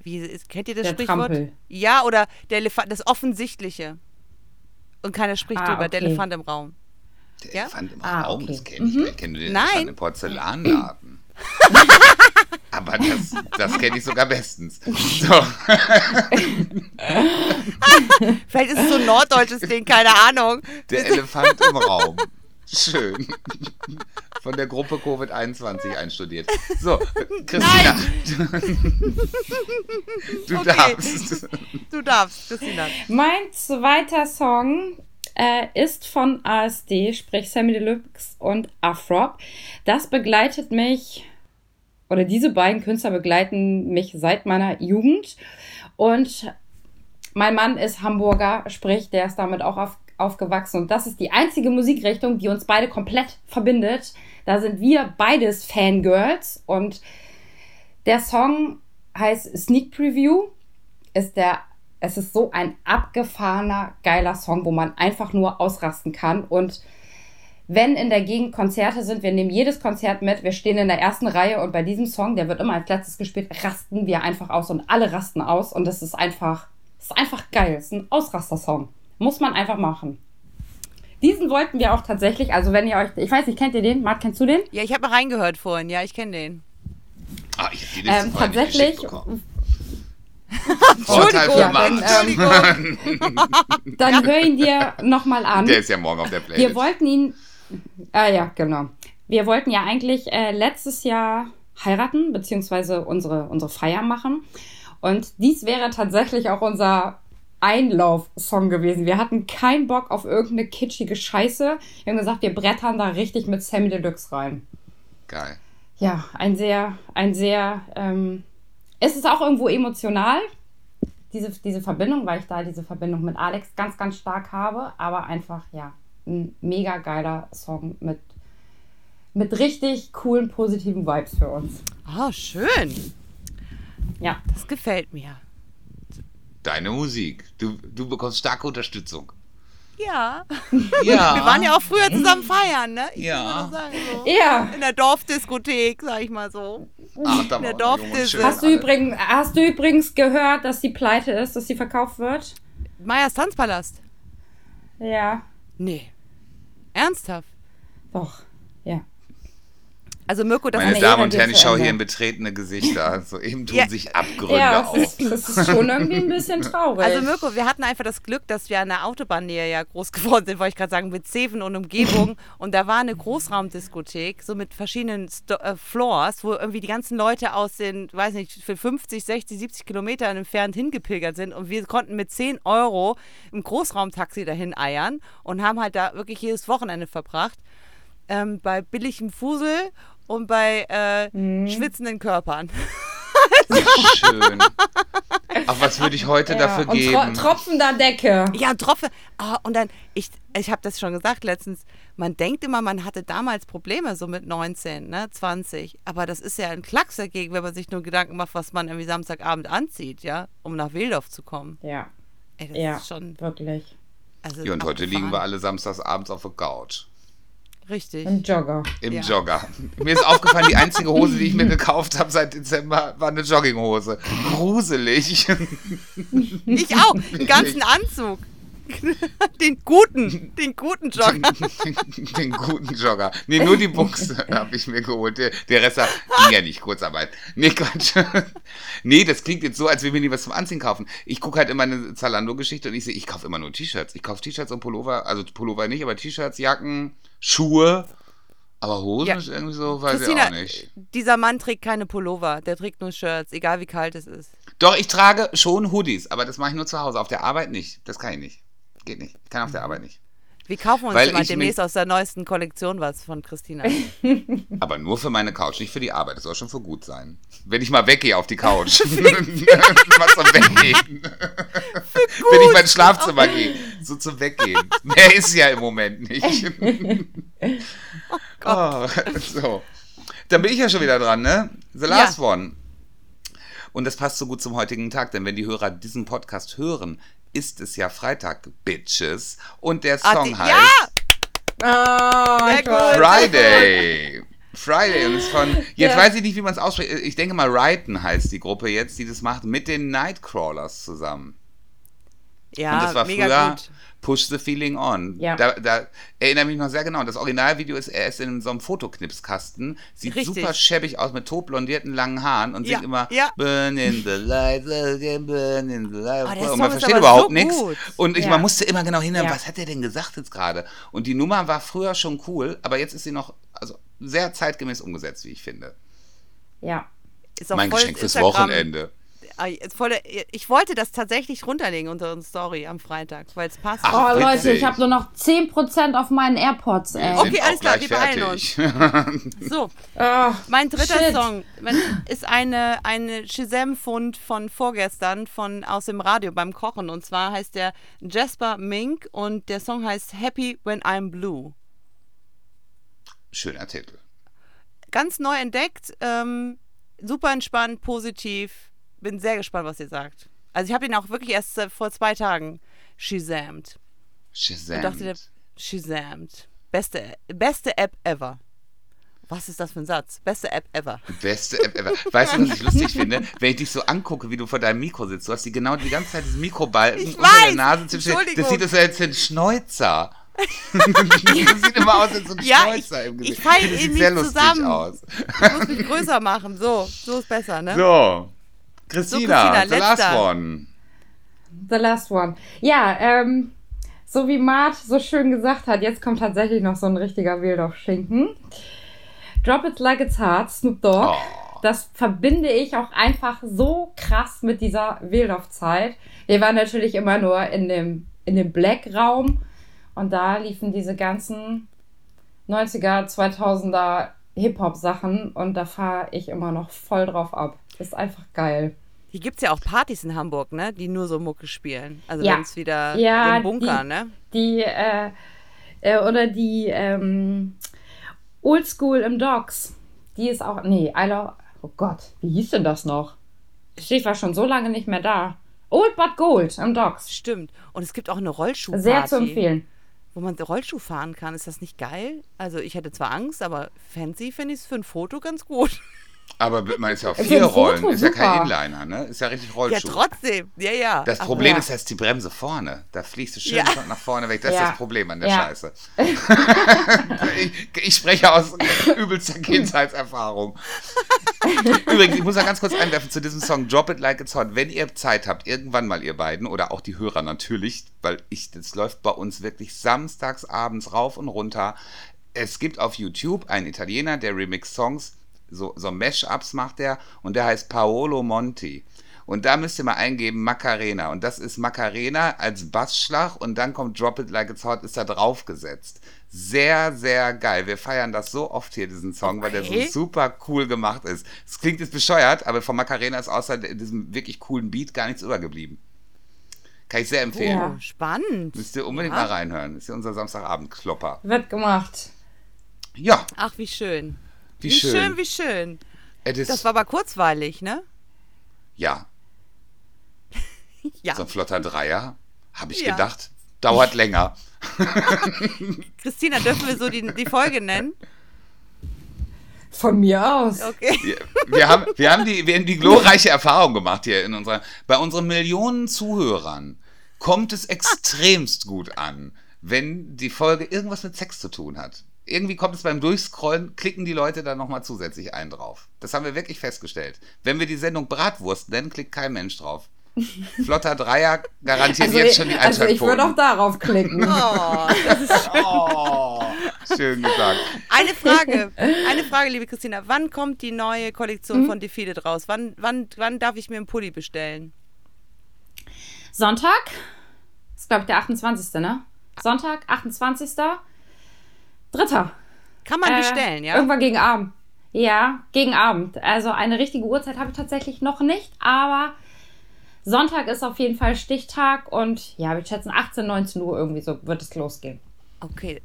wie, ist- kennt ihr das Der Sprichwort? Trampel. Ja, oder der Elefant, das Offensichtliche. Und keiner spricht Ah, drüber, der okay. Elefant im Raum. Der Ja? Elefant im Ah, Raum, okay. das kenne ich. Ich kenne den Nein. Elefant im Porzellanladen. [LAUGHS] Aber das, das kenne ich sogar bestens. So. [LAUGHS] Vielleicht ist es so ein norddeutsches Ding, keine Ahnung. Der Elefant im Raum. Schön. [LAUGHS] Von der Gruppe Covid-21 einstudiert. So, Christina. [LAUGHS] Du Okay. darfst. Du darfst, Christina. Mein zweiter Song äh, ist von ASD, sprich Sammy Deluxe und Afrop. Das begleitet mich, oder diese beiden Künstler begleiten mich seit meiner Jugend. Und mein Mann ist Hamburger, sprich, der ist damit auch auf, aufgewachsen. Und das ist die einzige Musikrichtung, die uns beide komplett verbindet. Da sind wir beides Fangirls. Und der Song heißt Sneak Preview. Ist der, es ist so ein abgefahrener, geiler Song, wo man einfach nur ausrasten kann. Und wenn in der Gegend Konzerte sind, wir nehmen jedes Konzert mit, wir stehen in der ersten Reihe und bei diesem Song, der wird immer als letztes gespielt, rasten wir einfach aus und alle rasten aus und das ist einfach, das ist einfach geil. Es ist ein Ausraster-Song. Muss man einfach machen. diesen wollten wir auch tatsächlich, also wenn ihr euch, ich weiß nicht, kennt ihr den? Mart, kennst du den? Ja, ich habe mal reingehört vorhin. Ja, ich kenne den. Ah, ich hab die Liste Ähm, vorher nicht tatsächlich. [LAUGHS] Vorteil für Ja, [LAUGHS] Marc. dann, Entschuldigung. dann hör ihn dir nochmal an. Der ist ja morgen auf der Playlist. Wir wollten ihn. Ah ja, genau. Wir wollten ja eigentlich äh, letztes Jahr heiraten, beziehungsweise unsere, unsere Feier machen. Und dies wäre tatsächlich auch unser Einlauf-Song gewesen. Wir hatten keinen Bock auf irgendeine kitschige Scheiße. Wir haben gesagt, wir brettern da richtig mit Sammy Deluxe rein. Geil. Ja, ein sehr, ein sehr, ähm, es ist auch irgendwo emotional, diese, diese Verbindung, weil ich da diese Verbindung mit Alex ganz, ganz stark habe, aber einfach, ja, ein mega geiler Song mit, mit richtig coolen, positiven Vibes für uns. Oh, schön. Ja, Das gefällt mir. Deine Musik. Du, du bekommst starke Unterstützung. Ja. [LAUGHS] Ja. Wir waren ja auch früher zusammen feiern, ne? Ich Ja. sagen, so. ja. In der Dorfdiskothek, sag ich mal so. Ach, da Der waren wir Dorf jung und ist- schön Hast du, übrigens, hast du übrigens gehört, dass die pleite ist, dass sie verkauft wird? Meyers Tanzpalast. Ja, Nee. Ernsthaft. doch. Also Mirko, das Meine Meine Damen und Herren, ich schaue hier in betretene Gesichter. So eben tun Ja. sich Abgründe Ja, auf. es ist, es ist schon irgendwie ein bisschen [LAUGHS] traurig. Also Mirko, wir hatten einfach das Glück, dass wir an der Autobahnnähe ja groß [LAUGHS] geworden sind, wollte ich gerade sagen, mit Zeven und Umgebung. [LAUGHS] Und da war eine Großraumdiskothek, so mit verschiedenen Sto äh, Floors, wo irgendwie die ganzen Leute aus den, weiß nicht, für 50, 60, 70 Kilometern entfernt hingepilgert sind. Und wir konnten mit 10 Euro im Großraumtaxi dahin eiern und haben halt da wirklich jedes Wochenende verbracht. Ähm, bei billigem Fusel und bei äh, schwitzenden Körpern. [LAUGHS] Schön. Ach, was würde ich heute ja. dafür und geben? tro tropfender Decke. Ja, Tropfe. Ah, und dann, ich, ich habe das schon gesagt letztens, man denkt immer, man hatte damals Probleme, so mit 19, ne, 20. Aber das ist ja ein Klacks dagegen, wenn man sich nur Gedanken macht, was man irgendwie Samstagabend anzieht, ja, um nach Wildorf zu kommen. Ja, Ey, das ja, ist schon. wirklich. Also ja, und heute liegen wir alle samstags abends auf der Couch. Richtig. Ein Jogger. Im Ja. Jogger. Mir ist aufgefallen, die einzige Hose, die ich mir gekauft habe seit Dezember, war eine Jogginghose. Gruselig. Ich auch. Einen ganzen Anzug. [LAUGHS] Den guten, den guten Jogger. Den guten Jogger. Nee, nur die Buchse [LAUGHS] habe ich mir geholt. Der, der Rest ging ja nicht, Kurzarbeit. Nee, Quatsch. [LAUGHS] Nee, das klingt jetzt so, als wenn wir nie was zum Anziehen kaufen. Ich gucke halt immer eine Zalando-Geschichte und ich sehe, ich kaufe immer nur T-Shirts. Ich kaufe T-Shirts und Pullover, also Pullover nicht, aber T-Shirts, Jacken, Schuhe. Aber Hosen Ja. ist irgendwie so, weiß ich Christina, auch nicht. dieser Mann trägt keine Pullover, der trägt nur Shirts, egal wie kalt es ist. Doch, ich trage schon Hoodies, aber das mache ich nur zu Hause. Auf der Arbeit nicht. Das kann ich nicht. Geht nicht. Ich kann auf der Arbeit nicht. Wir kaufen uns Weil ich demnächst aus der neuesten Kollektion was von Christina. [LAUGHS] Aber nur für meine Couch, nicht für die Arbeit. Das soll schon für gut sein. Wenn ich mal weggehe auf die Couch. [LAUGHS] [LAUGHS] mal zum Weggehen. Wenn ich mein Schlafzimmer gehe. So zum Weggehen. Mehr ist ja im Moment nicht. oh, so. Dann bin ich ja schon wieder dran, ne? The last one. Und das passt so gut zum heutigen Tag, denn wenn die Hörer diesen Podcast hören, ist es ja Freitag, Bitches. Und der Ah, Song die- heißt. ja! Sehr ich gut. weiß. Friday. Friday und ist von, jetzt Ja. weiß ich nicht, wie man es ausspricht. Ich denke mal, Ryton heißt die Gruppe jetzt, die das macht, mit den Nightcrawlers zusammen. Ja, und das war mega früher gut. Push the Feeling On. Ja. Da, da erinnere mich noch sehr genau. Das Originalvideo ist, er ist in so einem Fotoknipskasten, sieht Richtig. super schäbig aus mit totblondierten langen Haaren und Ja, singt immer ja. Burn in the light, again, burn in the light. Oh, und man versteht überhaupt so nichts. Und ich, man musste immer genau hinhören, was hat er denn gesagt jetzt gerade? Und die Nummer war früher schon cool, aber jetzt ist sie noch also sehr zeitgemäß umgesetzt, wie ich finde. Ja. Ist auch mein Geschenk fürs Instagram- Wochenende. Ah, Ich wollte das tatsächlich runterlegen unter unsere Story am Freitag, weil es passt. Ach, Oh, Leute, ich habe nur noch 10% auf meinen AirPods, ey. Okay, alles klar, wir beeilen fertig. [LAUGHS] So, Ah, mein dritter Shit. Song ist eine, eine Shazam-Fund von vorgestern von, aus dem Radio beim Kochen. Und zwar heißt der Jasper Mink und der Song heißt Happy When I'm Blue. Schöner Titel. Ganz neu entdeckt, ähm, super entspannt, positiv. Bin sehr gespannt, was ihr sagt. Also ich habe ihn auch wirklich erst äh, vor zwei Tagen shazamt. Shazam. Und dachte, der shazamt. Beste, beste App ever. Was ist das für ein Satz? Beste App ever. Beste App ever. [LAUGHS] Weißt du, was ich lustig finde? Wenn ich dich so angucke, wie du vor deinem Mikro sitzt, du hast die genau die ganze Zeit diesen Mikrobalken Ich unter der. Nase zwischen. Das sieht aus, als ein Schneuzer. [LAUGHS] das sieht immer aus als so ein Ja, Schnäuzer im ich Gesicht. fall das in sieht mich sehr lustig zusammen. aus. Ich muss mich größer machen. So, so ist besser, ne? So, Christina, Christina, the last letzter. one. The last one. Ja, ähm, so wie Mart so schön gesagt hat, jetzt kommt tatsächlich noch so ein richtiger Wildorf-Schinken. Drop It Like It's Hard, Snoop Dogg. Oh. Das verbinde ich auch einfach so krass mit dieser Wildorf-Zeit. Wir waren natürlich immer nur in dem, in dem Black-Raum und da liefen diese ganzen 90er, 2000er Hip-Hop-Sachen und da fahre ich immer noch voll drauf ab. Ist einfach geil. Hier gibt es ja auch Partys in Hamburg, ne? Die nur so Mucke spielen. Also Ja. wenn es wieder Ja, im Bunker, die- ne? die äh, äh, oder die ähm, Oldschool im Docks. Die ist auch. Nee, I love, Oh Gott, wie hieß denn das noch? Ich war schon so lange nicht mehr da. Old but Gold im Docks. Stimmt. Und es gibt auch eine Rollschuhparty. Sehr zu empfehlen. Wo man Rollschuh fahren kann. Ist das nicht geil? Also ich hätte zwar Angst, aber fancy finde ich es für ein Foto ganz gut. [LAUGHS] Aber man ist ja auf vier Foto Rollen. Ist ja kein. Inliner, ne? Ist ja richtig Ja, Rollschuh. trotzdem. Ja, ja. Das Ach, Problem ja. ist, dass die Bremse vorne. Da fliegst du schön Ja. nach vorne weg. Das ist Ja. das Problem an der Ja. Scheiße. [LAUGHS] ich, ich spreche aus [LAUGHS] übelster Kindheitserfahrung. Übrigens, ich muss ja ganz kurz einwerfen zu diesem Song Drop It Like It's Hot. Wenn ihr Zeit habt, irgendwann mal ihr beiden oder auch die Hörer natürlich, weil ich, das läuft bei uns wirklich samstags abends rauf und runter. Es gibt auf YouTube einen Italiener, der Remix-Songs, so, so Mash-Ups macht der und der heißt Paolo Monti. Und da müsst ihr mal eingeben Macarena. Und das ist Macarena als Bassschlag und dann kommt Drop It Like It's Hot, ist da draufgesetzt. Sehr, sehr geil. Wir feiern das so oft hier, diesen Song, weil der Okay. so super cool gemacht ist. Es klingt jetzt bescheuert, aber von Macarena ist außer diesem wirklich coolen Beat gar nichts übergeblieben. Kann ich sehr empfehlen. Ja. Oh, spannend. Müsst ihr unbedingt Ja. mal reinhören. Das ist ja unser Samstagabend-Klopper. Wird gemacht. Ja, Ach, wie schön. Wie, Wie schön. schön, wie schön. Das war aber kurzweilig, ne? ja, [LAUGHS] Ja. so ein flotter Dreier, habe ich Ja. gedacht, dauert [LAUGHS] länger. Christina, dürfen wir so die, die Folge nennen? Von mir aus. Okay. Wir, wir, haben, wir, haben die, wir haben die glorreiche Erfahrung gemacht hier in unserer. Bei unseren Millionen Zuhörern kommt es extremst gut an, wenn die Folge irgendwas mit Sex zu tun hat. Irgendwie kommt es beim Durchscrollen, klicken die Leute da nochmal zusätzlich ein drauf. Das haben wir wirklich festgestellt. Wenn wir die Sendung Bratwurst nennen, klickt kein Mensch drauf. [LAUGHS] Flotter Dreier garantiert Also, jetzt schon die also ich würde auch darauf klicken. [LAUGHS] Oh, das ist Oh, schön gesagt. eine Frage. Eine Frage, liebe Christina. Wann kommt die neue Kollektion Hm? von Defeated raus? Wann, wann, wann darf ich mir einen Pulli bestellen? Sonntag, ist glaube ich der 28. ne? Sonntag, 28. Dritter. Kann man Äh, bestellen, ja? Irgendwann gegen Abend. Ja, gegen Abend. Also eine richtige Uhrzeit habe ich tatsächlich noch nicht, aber Sonntag ist auf jeden Fall Stichtag und ja, wir schätzen 18, 19 Uhr irgendwie so wird es losgehen. Okay.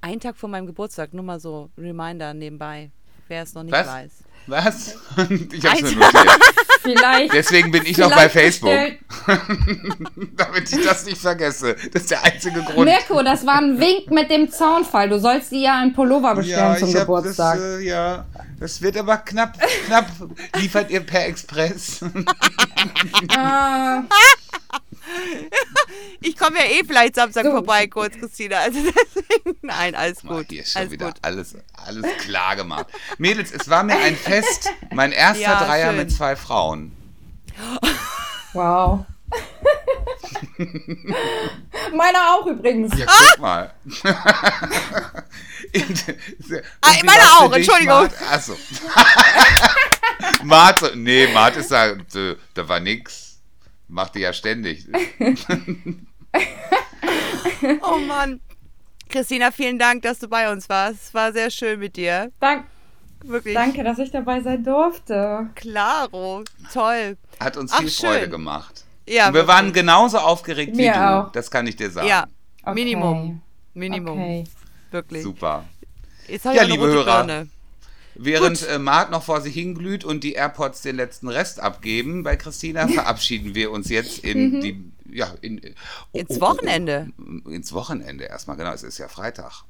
Ein Tag vor meinem Geburtstag, nur mal so Reminder nebenbei, wer es noch nicht Was? weiß. Was? [LAUGHS] Ich hab's mir notiert. Vielleicht. Deswegen bin ich noch bei Facebook. [LAUGHS] Damit ich das nicht vergesse. Das ist der einzige Grund. Mirko, das war ein Wink mit dem Zaunfall. Du sollst dir ja einen Pullover bestellen zum ich hab Geburtstag. Das, äh, ja, das wird aber knapp, knapp. Liefert ihr per Express? [LAUGHS] Ah, Ich komme ja eh vielleicht Samstag So. vorbei, kurz, Christina. Also deswegen, nein, alles Mal, gut. hier ist schon alles wieder gut. alles, alles klar gemacht. Mädels, es war mir ein Fest. Mein erster Ja, Dreier schön. mit zwei Frauen. wow. Meiner auch übrigens. Ja, guck mal. In- Und wie meine auch, Entschuldigung. Mart? Achso. [LAUGHS] Mart, nee, Mart ist da, da, da war nix. Macht die ja ständig. [LAUGHS] Oh Mann. Christina, vielen Dank, dass du bei uns warst. Es war sehr schön mit dir. Dank, Wirklich. danke, dass ich dabei sein durfte. Klaro. Toll. Hat uns Ach, viel Freude schön. gemacht. Ja, Und wir wirklich. waren genauso aufgeregt wie Mir du. auch. Das kann ich dir sagen. Ja, Okay. Minimum. Minimum. Okay. Wirklich. Super. Ja, liebe Hörer. Birne. Während äh, Mart noch vor sich hinglüht und die AirPods den letzten Rest abgeben, bei Christina verabschieden wir uns jetzt in die, ja, in, oh, Ins oh, Wochenende. Oh, oh, ins Wochenende erstmal, genau. Es ist ja Freitag.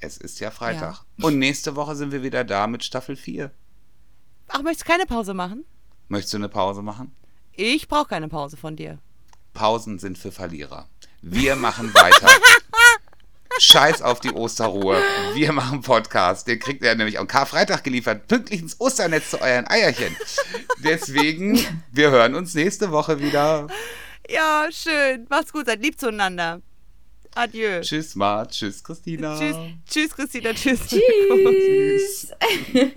Es ist ja Freitag. Und nächste Woche sind wir wieder da mit Staffel 4. Ach, möchtest du keine Pause machen? Möchtest du eine Pause machen? Ich brauche keine Pause von dir. Pausen sind für Verlierer. Wir machen weiter. [LAUGHS] Scheiß auf die Osterruhe. Wir machen Podcast. Den kriegt ihr nämlich am Karfreitag geliefert. Pünktlich ins Osternetz zu euren Eierchen. Deswegen, wir hören uns nächste Woche wieder. Ja, schön. Macht's gut, seid lieb zueinander. Adieu. Tschüss, Ma. Tschüss, Christina. Tschüss, tschüss, Christina. [LAUGHS] Tschüss. Tschüss. [LAUGHS]